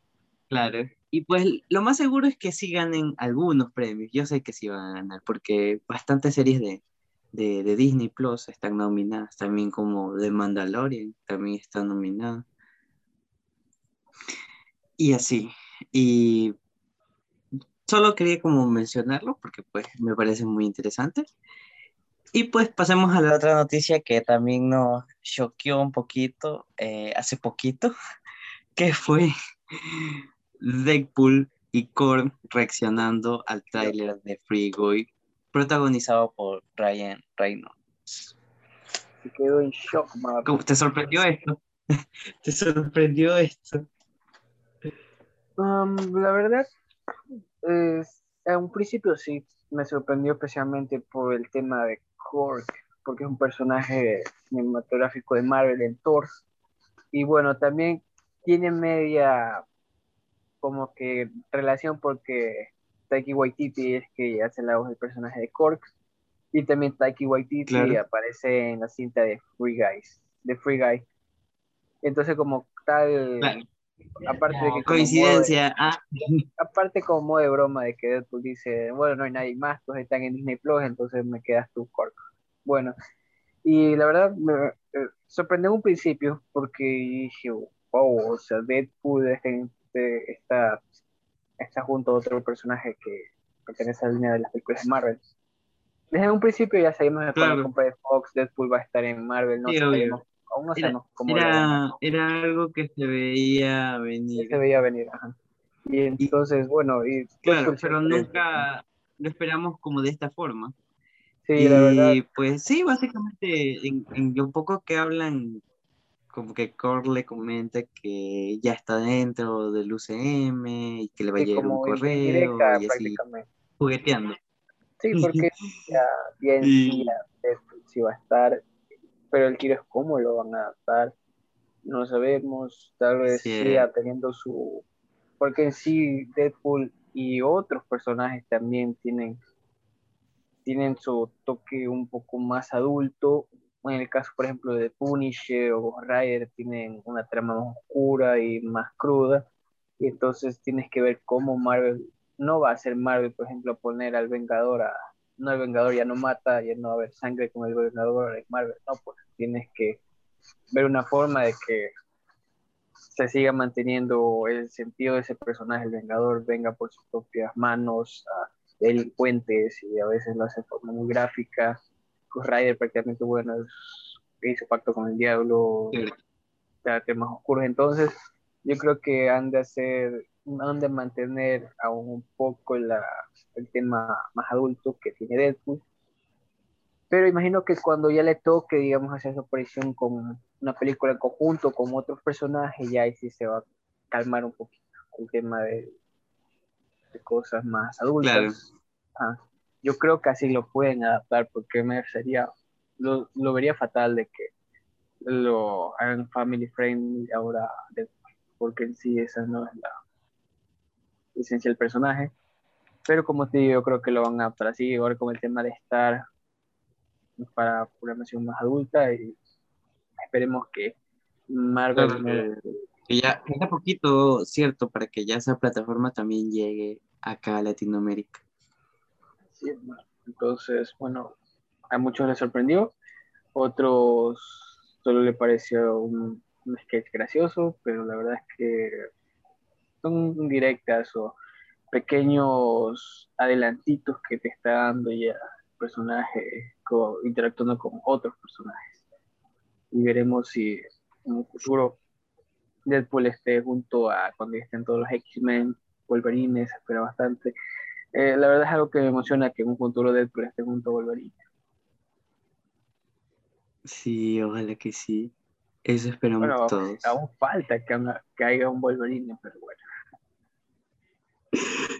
Claro. Y pues lo más seguro es que sí ganen algunos premios. Yo sé que sí van a ganar, porque bastantes series de, de, Disney Plus están nominadas, también como The Mandalorian, también está nominada. Y así. Y solo quería como mencionarlo, porque pues me parece muy interesante. Y pues pasemos a la otra noticia que también nos choqueó un poquito eh, hace poquito, [LAUGHS] que fue Deadpool y Korn reaccionando al tráiler de Free Guy, protagonizado por Ryan Reynolds. Se quedó en shock, ¿Cómo ¿Te sorprendió esto? [LAUGHS] ¿Te sorprendió esto? Um, la verdad, es, a un principio sí, me sorprendió especialmente por el tema de Korg, porque es un personaje cinematográfico de Marvel en Thor. Y bueno, también tiene media como que relación porque Taiki Waititi es que hace la voz del personaje de Cork y también Taiki Waititi aparece en la cinta de Free Guys, de Free Guy. Entonces como tal, aparte de que coincidencia, ah. aparte como de broma de que Deadpool dice, bueno, no hay nadie más, todos están en Disney Plus, entonces me quedas tú, Cork. Bueno, y la verdad me eh, sorprendió un principio porque dije, wow, o sea, Deadpool es en este, está, está junto a otro personaje que pertenece a la línea de las películas de Marvel. Desde un principio ya sabemos que claro. compra de Fox, Deadpool va a estar en Marvel, no sabemos, aún no sabemos cómo era, era algo que se veía venir. se veía venir, ajá. Y entonces, bueno, y claro, pero nunca lo esperamos como de esta forma. Sí, y, la verdad. Pues sí, básicamente en, en lo poco que hablan como que Core le comenta que ya está dentro del UCM y que le va a llegar un correo y así jugueteando. Sí, porque ya bien sí, sí va a estar, pero el tiro es cómo lo van a adaptar. No sabemos, tal vez siga teniendo su... Porque en sí Deadpool y otros personajes también tienen, tienen su toque un poco más adulto en el caso, por ejemplo, de Punisher o Rider, tienen una trama más oscura y más cruda. Y entonces tienes que ver cómo Marvel, no va a ser Marvel, por ejemplo, poner al Vengador a, no el Vengador ya no mata, ya no va a haber sangre con el Vengador de Marvel, no, pues tienes que ver una forma de que se siga manteniendo el sentido de ese personaje, el Vengador venga por sus propias manos delincuentes y a veces lo hace de forma muy gráfica Rider prácticamente, bueno, hizo pacto con el diablo, sí. temas oscuros. Entonces, yo creo que han de hacer, han de mantener aún un poco la, el tema más adulto que tiene Deadpool. Pero imagino que cuando ya le toque, digamos, hacer su aparición con una película en conjunto con otros personajes, ya ahí sí se va a calmar un poquito el tema de, de cosas más adultas. Claro. Yo creo que así lo pueden adaptar porque me sería, lo, lo vería fatal de que lo hagan family friendly ahora, porque en sí esa no es la esencia del personaje. Pero como te digo, yo creo que lo van a adaptar así, ahora como el tema de estar para programación más adulta y esperemos que Marvel... que ya queda poquito, cierto, para que ya esa plataforma también llegue acá a Latinoamérica. Entonces, bueno, a muchos les sorprendió, otros solo le pareció un, sketch gracioso, pero la verdad es que son directas o pequeños adelantitos que te está dando ya el personaje interactuando con otros personajes. Y veremos si en un futuro Deadpool esté junto a cuando estén todos los X-Men, Wolverine, se espera bastante. Eh, la verdad es algo que me emociona que en un futuro Deadpool esté junto a Wolverine. Sí, ojalá que sí. Eso esperamos todos. Aún falta que, que haya un Wolverine, pero bueno.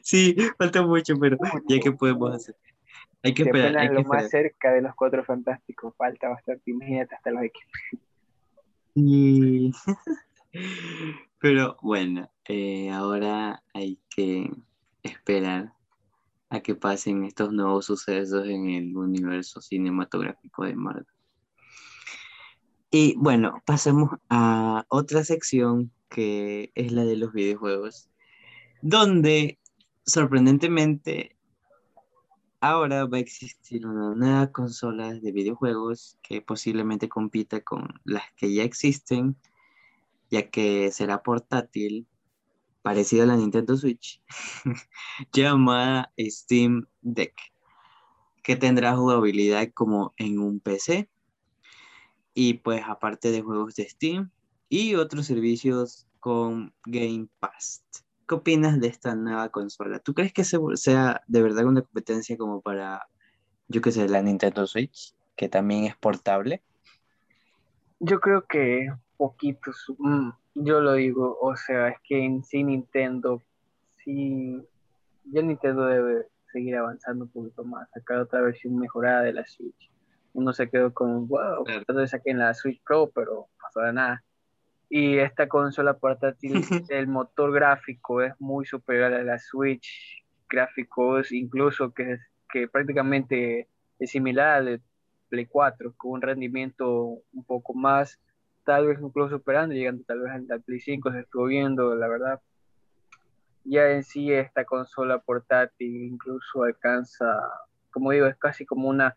Sí, falta mucho, pero ya que podemos hacer. Hay que esperar. Hay lo más cerca de los cuatro fantásticos, falta bastante. Imagínate hasta los X. Y... [LAUGHS] pero bueno, eh, ahora hay que esperar a que pasen estos nuevos sucesos en el universo cinematográfico de Marvel. Y bueno, pasemos a otra sección que es la de los videojuegos, donde sorprendentemente ahora va a existir una nueva consola de videojuegos que posiblemente compita con las que ya existen, ya que será portátil, parecida a la Nintendo Switch, [LAUGHS] llamada Steam Deck, que tendrá jugabilidad como en un PC y pues aparte de juegos de Steam y otros servicios con Game Pass. ¿Qué opinas de esta nueva consola? ¿Tú crees que sea de verdad una competencia como para, yo qué sé, la Nintendo Switch, que también es portable? Yo creo que poquitos, mm, yo lo digo, o sea, es que en sí Nintendo, sí, ya Nintendo debe seguir avanzando un poquito más, sacar otra versión mejorada de la Switch uno se quedó con, wow, entonces saqué en la Switch Pro, pero pasó de nada. Y esta consola portátil, [LAUGHS] el motor gráfico es muy superior a la Switch, gráficos incluso que, que prácticamente es similar al de Play 4, con un rendimiento un poco más, tal vez incluso superando, llegando tal vez al Play 5, se estuvo viendo, la verdad. Ya en sí esta consola portátil incluso alcanza, como digo, es casi como una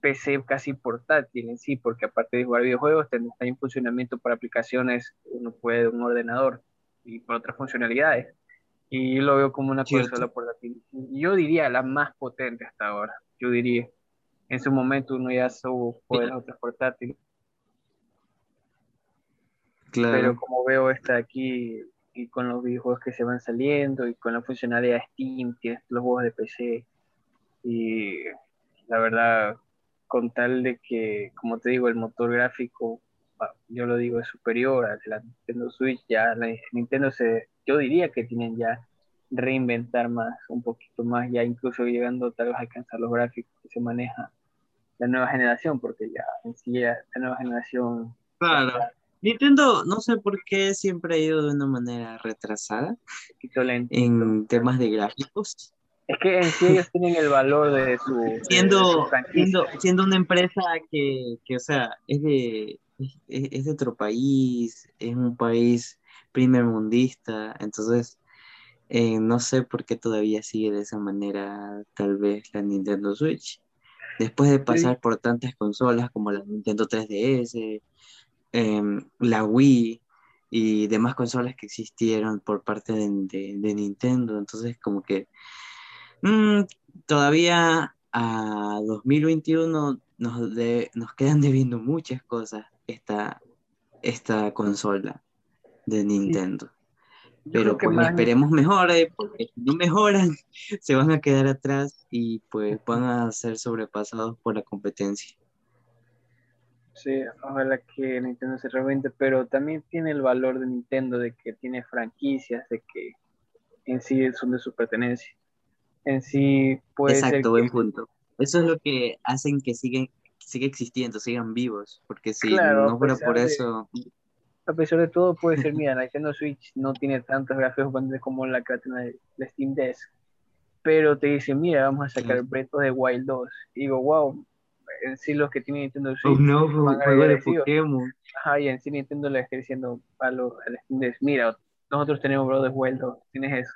PC casi portátil en sí, porque aparte de jugar videojuegos, está en funcionamiento para aplicaciones, uno puede un ordenador y por otras funcionalidades. Y yo lo veo como una consola portátil. Yo diría la más potente hasta ahora, yo diría. En su momento uno ya supo de otras portátiles. Claro. Pero como veo esta aquí y con los videojuegos que se van saliendo y con la funcionalidad de Steam, tienes los juegos de PC y la verdad con tal de que, como te digo, el motor gráfico, yo lo digo, es superior a la Nintendo Switch, ya la Nintendo se, yo diría que tienen ya reinventar más, un poquito más, ya incluso llegando tal vez a alcanzar los gráficos que se maneja la nueva generación, porque ya en sí la nueva generación... Claro. Nintendo, no sé por qué siempre ha ido de una manera retrasada en temas de gráficos. Es que en sí ellos tienen el valor de su. Siendo, siendo, siendo, una empresa que, que o sea, es de, es, de otro país, es un país primer mundista, entonces eh, no sé por qué todavía sigue de esa manera, tal vez la Nintendo Switch. Después de pasar por tantas consolas como la Nintendo 3DS, em, la Wii y demás consolas que existieron por parte de, de Nintendo, entonces como que Mm, todavía a 2021 nos, nos quedan debiendo muchas cosas esta, esta consola de Nintendo. Pero pues esperemos mejore, porque si no mejoran, [LAUGHS] se van a quedar atrás y pues van a ser sobrepasados por la competencia. Sí, ojalá que Nintendo se revente, pero también tiene el valor de Nintendo de que tiene franquicias, de que en sí son de su pertenencia en sí puede Exacto, ser buen que, punto. Eso es lo que hacen que siguen, siga existiendo, sigan vivos, porque si claro, no fuera por de, eso, a pesar de todo puede ser, mira, la Nintendo Switch no tiene tantos gráficos como la que tiene la Steam Desk, pero te dice, mira, vamos a sacar el Breath the Wild 2. Y digo, wow, en sí los que tienen Nintendo un Switch juego de. Pokémon. Ajá, y en sí Nintendo le está diciendo a los Desk, mira, nosotros tenemos Wild 2, tienes eso.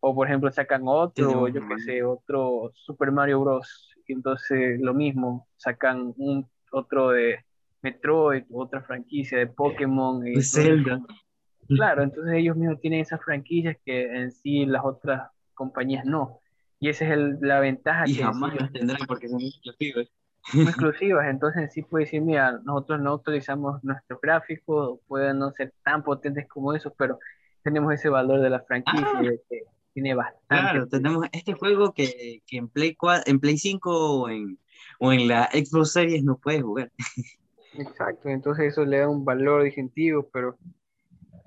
O por ejemplo sacan otro, yo qué sé, otro Super Mario Bros. Y entonces lo mismo, sacan un otro de Metroid, otra franquicia de Pokémon. Y Zelda. claro, entonces ellos mismos tienen esas franquicias que en sí las otras compañías no. Y esa es el- la ventaja Y que sí jamás las tendrán porque son exclusivos. son [LAUGHS] exclusivas. Entonces en sí puede decir, mira, nosotros no actualizamos nuestros gráficos, pueden no ser tan potentes como esos, pero tenemos ese valor de la franquicia Ah, de que tiene bastante claro, tenemos este juego que, que en Play 4, en Play 5 o en, o en la Xbox Series no puedes jugar. [LAUGHS] Exacto, entonces eso le da un valor distintivo, pero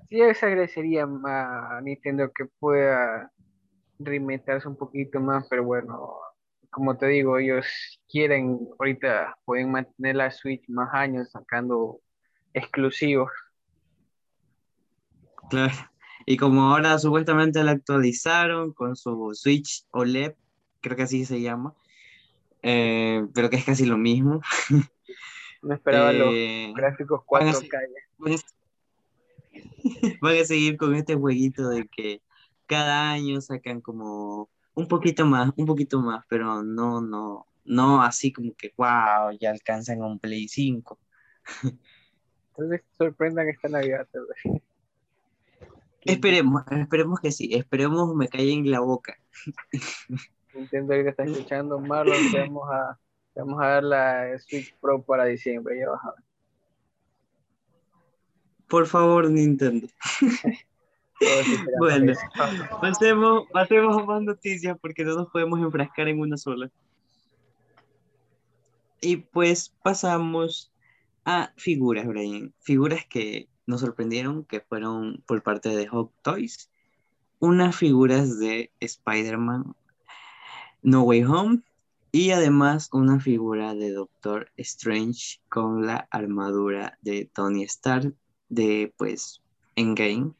sí les agradecería a Nintendo que pueda reinventarse un poquito más, pero bueno, como te digo, ellos quieren, ahorita pueden mantener la Switch más años sacando exclusivos. Claro. Y como ahora supuestamente la actualizaron con su Switch OLED, creo que así se llama, eh, pero que es casi lo mismo. [LAUGHS] No esperaba los eh, gráficos van, a, 4K. se- ya. van a- [LAUGHS] van a seguir con este jueguito de que cada año sacan como un poquito más, un poquito más, pero no, no, no así como que wow, ya alcanzan un Play 5. Tal vez te sorprendan esta Navidad. [LAUGHS] Esperemos, esperemos que sí, esperemos me callen la boca. [LAUGHS] Nintendo ahorita está escuchando, Marlon, te vamos a, te vamos a dar la Switch Pro para diciembre, ya vas a ver. Por favor, Nintendo. [LAUGHS] Esperamos Bueno, pasemos, pasemos a más noticias porque no nos podemos enfrascar en una sola. Y pues pasamos a figuras, Brian. Figuras que nos sorprendieron, que fueron por parte de Hot Toys. Unas figuras de Spider-Man No Way Home. Y además una figura de Doctor Strange con la armadura de Tony Stark de pues Endgame.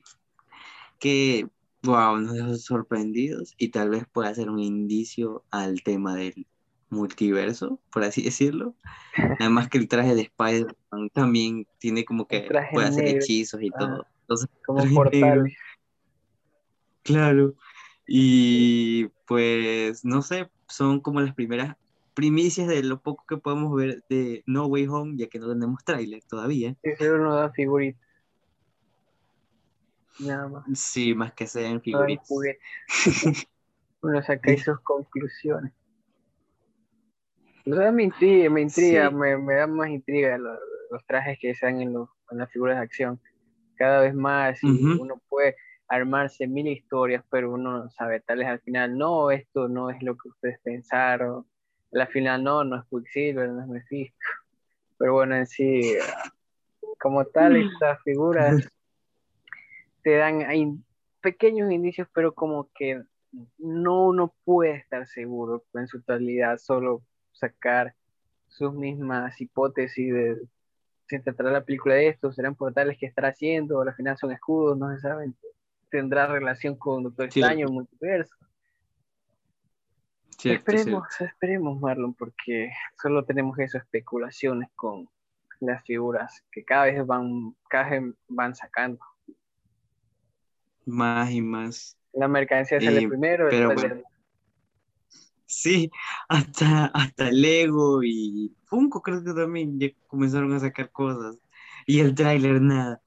Que wow, nos dejó sorprendidos y tal vez pueda ser un indicio al tema del multiverso, por así decirlo. [LAUGHS] Además que el traje de Spider-Man también tiene como que puede hacer negro. hechizos y Ah, todo. Entonces, [LAUGHS] Como portal. claro. Y pues, no sé, son como las primeras primicias de lo poco que podemos ver de No Way Home, ya que no tenemos tráiler todavía. Sí, solo nos figuritas. Nada más. Sí, más que sean figuritas. [LAUGHS] Uno saca ahí sus conclusiones. Verdad me intriga, me, intriga Sí. me, me da más intriga los, los trajes que se dan en, los, en las figuras de acción. Cada vez más y Ujú. uno puede armarse mil historias, pero uno no sabe, tal vez al final, no, esto no es lo que ustedes pensaron. Al final, no, no es Quicksilver, no es Mephisto. Pero bueno, en sí, como tal, estas figuras te dan ahí pequeños indicios, pero como que no uno puede estar seguro en su totalidad, solo sacar sus mismas hipótesis de si tratará la película de esto, serán portales que estará haciendo, o al final son escudos, no se saben, tendrá relación con Doctor. Extraño, multiverso. Cierto, esperemos, cierto. esperemos, Marlon, porque solo tenemos esas especulaciones con las figuras que cada vez van, cada vez van sacando. Más y más. La mercancía sale Eh, primero, pero bueno. Sí, hasta, hasta Lego y Funko creo que también ya comenzaron a sacar cosas. Y el tráiler nada.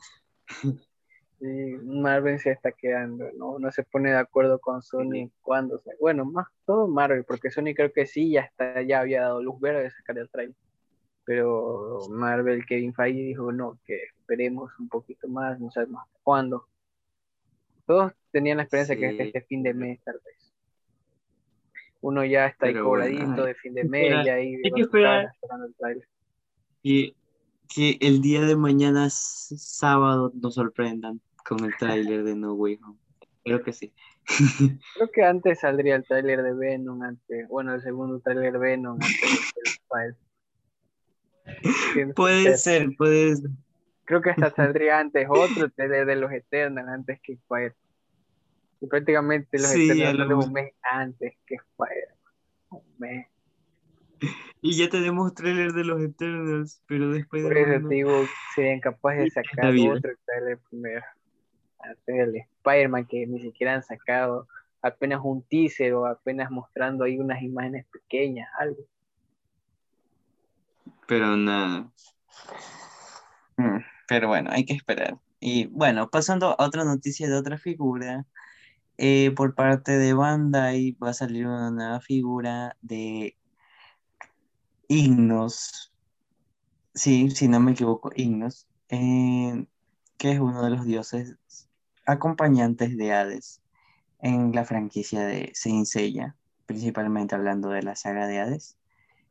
Sí, Marvel se está quedando, ¿no? No se pone de acuerdo con Sony cuando se... Bueno, más todo Marvel, porque Sony creo que sí, ya está, ya había dado luz verde de sacar el trailer. Pero Marvel, Kevin Feige dijo, no, que esperemos un poquito más, no sabemos cuándo. Todos tenían la esperanza que Sí. este, este fin de mes, tal vez. Uno ya está ahí Pero cobradito de fin de que mes, ya ahí hay que esperar. trailer. Que, que el día de mañana sábado nos sorprendan con el tráiler de No Way Home. creo que sí. [LAUGHS] Creo que antes saldría el tráiler de Venom, antes, bueno, el segundo tráiler de Venom, antes del [LAUGHS] Puede ser, puede ser. Creo que hasta [LAUGHS] saldría antes otro tráiler de los Eternals, antes que Spider. Y prácticamente los Sí, lo salen un mes antes que Spider. Un mes. [LAUGHS] Y ya tenemos trailer de los Eternals, pero después Por de eso uno- te digo, serían capaces de sacar otro trailer primero. Antes del Spider-Man que ni siquiera han sacado apenas un teaser o apenas mostrando ahí unas imágenes pequeñas, algo. pero nada. Mm, Pero bueno, hay que esperar. Y bueno, pasando a otra noticia de otra figura, eh, por parte de Bandai va a salir una nueva figura de Ignos. Sí, si no me equivoco, Ignos, que es uno de los dioses acompañantes de Hades en la franquicia de Saint Seiya, principalmente hablando de la saga de Hades,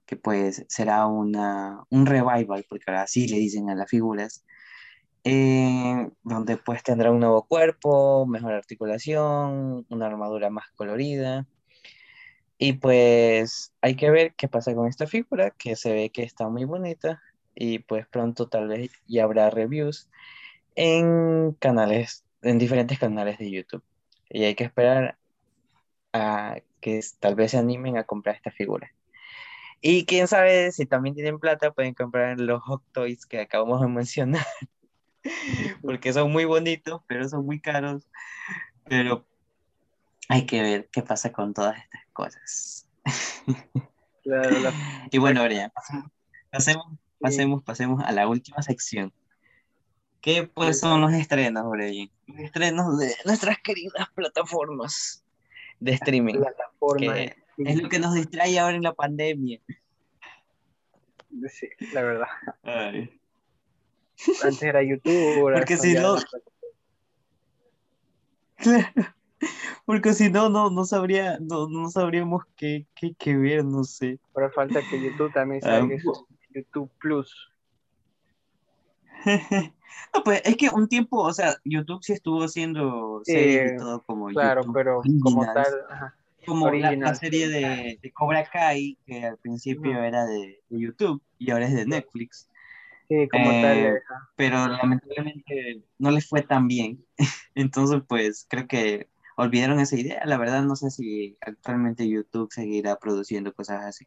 que pues será una, un revival, porque ahora sí le dicen a las figuras, eh, donde pues tendrá un nuevo cuerpo, mejor articulación, una armadura más colorida. Y pues hay que ver qué pasa con esta figura, que se ve que está muy bonita y pues pronto tal vez ya habrá reviews en canales, en diferentes canales de YouTube. Y hay que esperar a que tal vez se animen a comprar esta figura. Y quién sabe si también tienen plata, pueden comprar los Hot Toys que acabamos de mencionar, [LAUGHS] [LAUGHS] porque son muy bonitos, pero son muy caros. Pero hay que ver qué pasa con todas estas cosas. [LAUGHS] Claro, la- Y bueno, Brian, pasemos, pasemos, pasemos, a la última sección. ¿Qué pues son los estrenos, Brian? Los estrenos de nuestras queridas plataformas de streaming, plataforma es lo que nos distrae ahora en la pandemia. sí, la verdad. Ay. Antes era YouTube, ahora Porque si no-. [LAUGHS] Claro, porque si no, no, no sabría, no, no sabríamos qué, qué, qué ver, no sé. Ahora falta que YouTube también Ah, salga YouTube Plus. [LAUGHS] No, pues es que un tiempo, o sea, YouTube sí estuvo haciendo series y todo como Claro, YouTube pero como tal, ajá, como la, la serie de, de Cobra Kai, que al principio era de, de YouTube y ahora es de Netflix, sí, como Eh, tal, pero lamentablemente no les fue tan bien. [LAUGHS] Entonces, pues creo que olvidaron esa idea. La verdad, no sé si actualmente YouTube seguirá produciendo cosas así.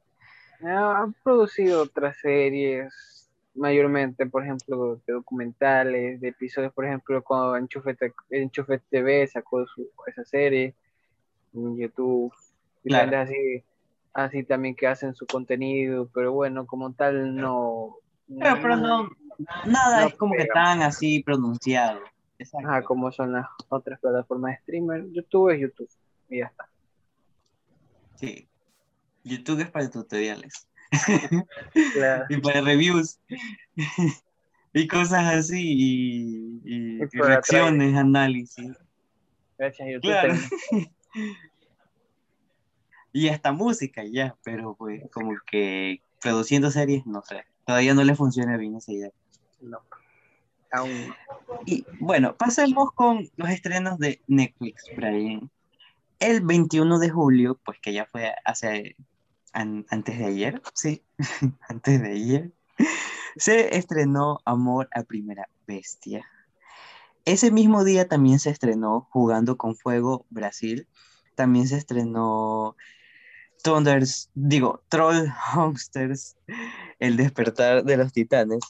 Ah, Han producido otras series, mayormente, por ejemplo, de documentales, de episodios, por ejemplo, cuando Enchufe, Enchufe TV sacó su, esa serie en YouTube, Claro. diferentes así, así también que hacen su contenido, pero bueno, como tal, no. Pero, pero no, nada No es como que tan así pronunciado. Exacto. Ajá, como son las otras plataformas de streamer, YouTube es YouTube, y ya está. Sí. YouTube es para tutoriales Claro. [LAUGHS] y para reviews [LAUGHS] y cosas así y, y- Y y para reacciones, análisis. Gracias, YouTube. Claro. [LAUGHS] Y hasta música ya, pero pues como que produciendo series, no sé. Todavía no le funciona bien esa idea. No, aún. Y bueno, pasemos con los estrenos de Netflix, Brian. El 21 de julio, pues que ya fue hace an- antes de ayer, sí, [LAUGHS] antes de ayer, se estrenó Amor a Primera Bestia. Ese mismo día también se estrenó Jugando con Fuego Brasil. También se estrenó Thunders, digo, Troll Hamsters, El despertar de los titanes.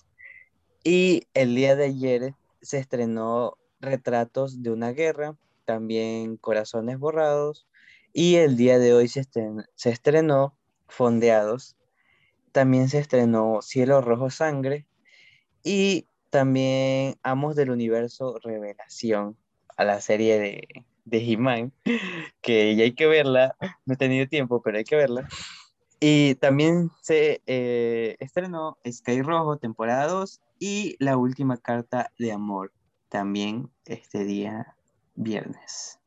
Y el día de ayer se estrenó Retratos de una guerra, también Corazones borrados. Y el día de hoy se estren- se estrenó Fondeados. También se estrenó Cielo Rojo Sangre. Y también Amos del Universo Revelación, a la serie de, de He-Man, que ya hay que verla. No he tenido tiempo, pero hay que verla. Y también se eh, estrenó Sky Rojo, temporada 2, y La Última Carta de Amor, también este día viernes.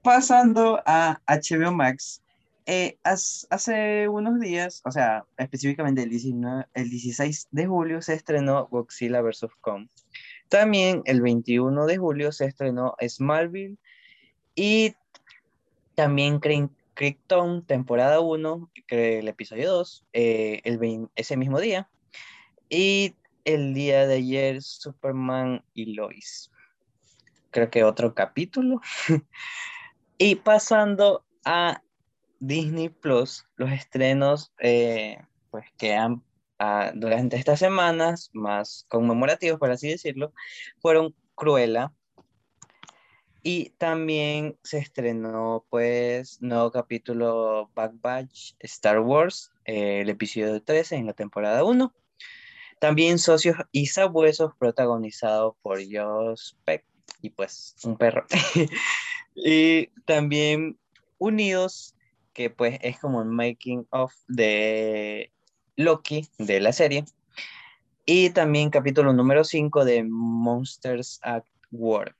Pasando a HBO Max, eh, hace unos días, o sea, específicamente el, 19 el 16 de julio, se estrenó Godzilla vs. Kong. También el 21 de julio se estrenó Smallville y también Krypton, temporada 1, el episodio 2, eh, ese mismo día. Y el día de ayer, Superman y Lois. Creo que otro capítulo. [LAUGHS] y pasando a Disney Plus, los estrenos eh, pues, que han ah, durante estas semanas, más conmemorativos, por así decirlo, fueron Cruella. Y también se estrenó, pues, nuevo capítulo Back Batch Star Wars, eh, el episodio 13 en la temporada 1. También Socios y Sabuesos, protagonizado por Josh Peck y pues un perro. [LAUGHS] y también Unidos, que pues es como un making of de Loki de la serie. Y también capítulo número 5 de Monsters at War.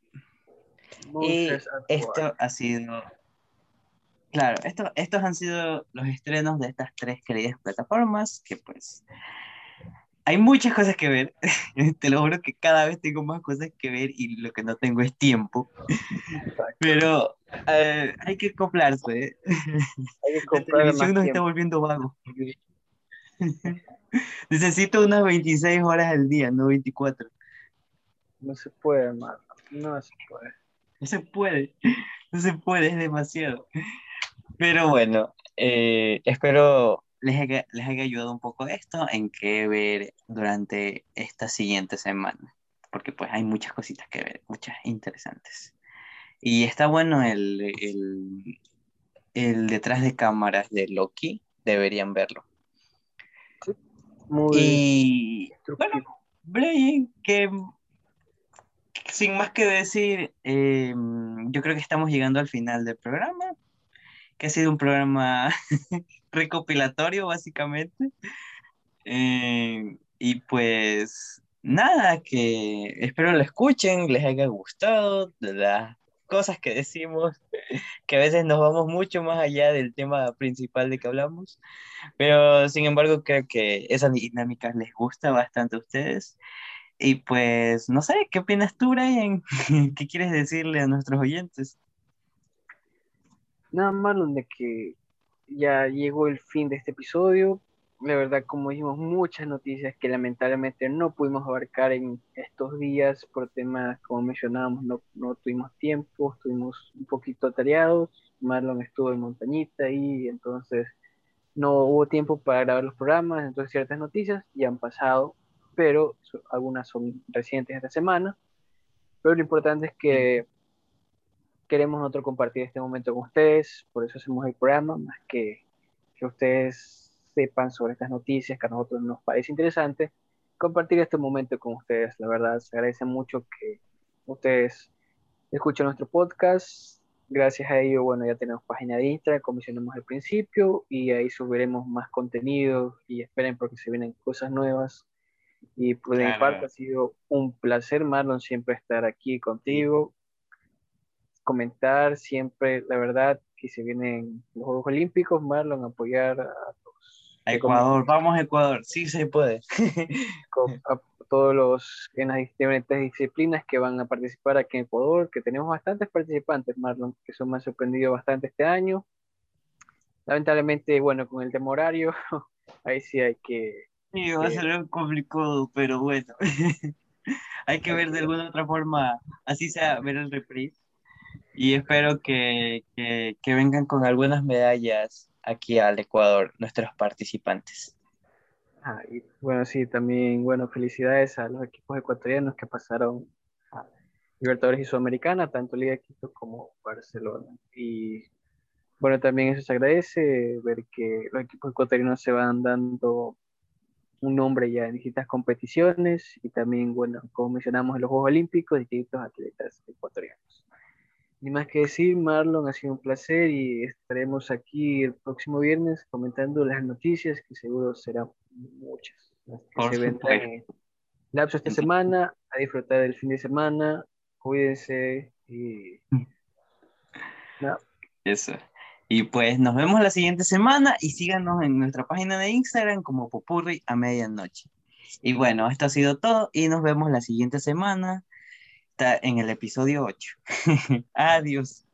Y esto ha sido Claro, esto, estos han sido los estrenos de estas tres queridas plataformas que pues hay muchas cosas que ver. [LAUGHS] Te lo juro que cada vez tengo más cosas que ver y lo que no tengo es tiempo. Pero eh, hay que acoplarse. ¿eh? Hay que La televisión nos está volviendo vago. [LAUGHS] Necesito unas 26 horas al día, no 24. No se puede, hermano. No se puede. [LAUGHS] No se puede. [LAUGHS] No se puede, es demasiado. Pero bueno, eh, espero les haya, les haya ayudado un poco esto en qué ver durante esta siguiente semana, porque pues hay muchas cositas que ver, muchas interesantes. Y está bueno el, el, el detrás de cámaras de Loki, deberían verlo. muy y bueno, Brian, que sin más que decir, eh, yo creo que estamos llegando al final del programa que ha sido un programa [LAUGHS] recopilatorio, básicamente. Eh, y pues nada, que espero lo escuchen, les haya gustado, las cosas que decimos, [LAUGHS] que a veces nos vamos mucho más allá del tema principal de que hablamos, pero sin embargo creo que esa dinámica les gusta bastante a ustedes. Y pues, no sé, ¿qué opinas tú, Brian? [LAUGHS] ¿Qué quieres decirle a nuestros oyentes? Nada más de que ya llegó el fin de este episodio. La verdad, como dijimos, muchas noticias que lamentablemente no pudimos abarcar en estos días por temas, como mencionábamos, no, no tuvimos tiempo, estuvimos un poquito atareados. Marlon estuvo en montañita y entonces no hubo tiempo para grabar los programas, entonces ciertas noticias ya han pasado, pero algunas son recientes esta semana. Pero lo importante es que queremos nosotros compartir este momento con ustedes, por eso hacemos el programa, más que que ustedes sepan sobre estas noticias que a nosotros nos parece interesante, compartir este momento con ustedes. La verdad, se agradece mucho que ustedes escuchen nuestro podcast. Gracias a ello, bueno, ya tenemos página de Instagram, como mencionamos al principio, y ahí subiremos más contenido y esperen porque se vienen cosas nuevas. Y por mi parte ha sido un placer, Marlon, siempre estar aquí contigo comentar siempre, la verdad, que se vienen los Juegos Olímpicos, Marlon, apoyar a los... Ecuador, vamos a Ecuador, sí se puede. [LAUGHS] a todos los en las diferentes disciplinas que van a participar aquí en Ecuador, que tenemos bastantes participantes, Marlon, que son me han sorprendido bastante este año. Lamentablemente, bueno, con el tema horario, [LAUGHS] ahí sí hay que... Sí, va a ser complicado, pero bueno. [LAUGHS] hay que ver de alguna otra forma, así sea, ver el reprise y espero que, vengan con algunas medallas aquí al Ecuador, nuestros participantes. Ah, bueno, sí, también, bueno, felicidades a los equipos ecuatorianos que pasaron a Libertadores y Sudamericana, tanto Liga Quito como Barcelona. Y bueno, también eso se agradece, ver que los equipos ecuatorianos se van dando un nombre ya en distintas competiciones y también, bueno, como mencionamos en los Juegos Olímpicos, distintos atletas ecuatorianos. Ni más que decir, Marlon, ha sido un placer y estaremos aquí el próximo viernes comentando las noticias que seguro serán muchas. que se en lapso esta semana, a disfrutar del fin de semana, cuídense y mm. Eso. Y pues nos vemos la siguiente semana y síganos en nuestra página de Instagram como Popurri a medianoche. Y bueno, esto ha sido todo y nos vemos la siguiente semana en el episodio 8. [LAUGHS] Adiós.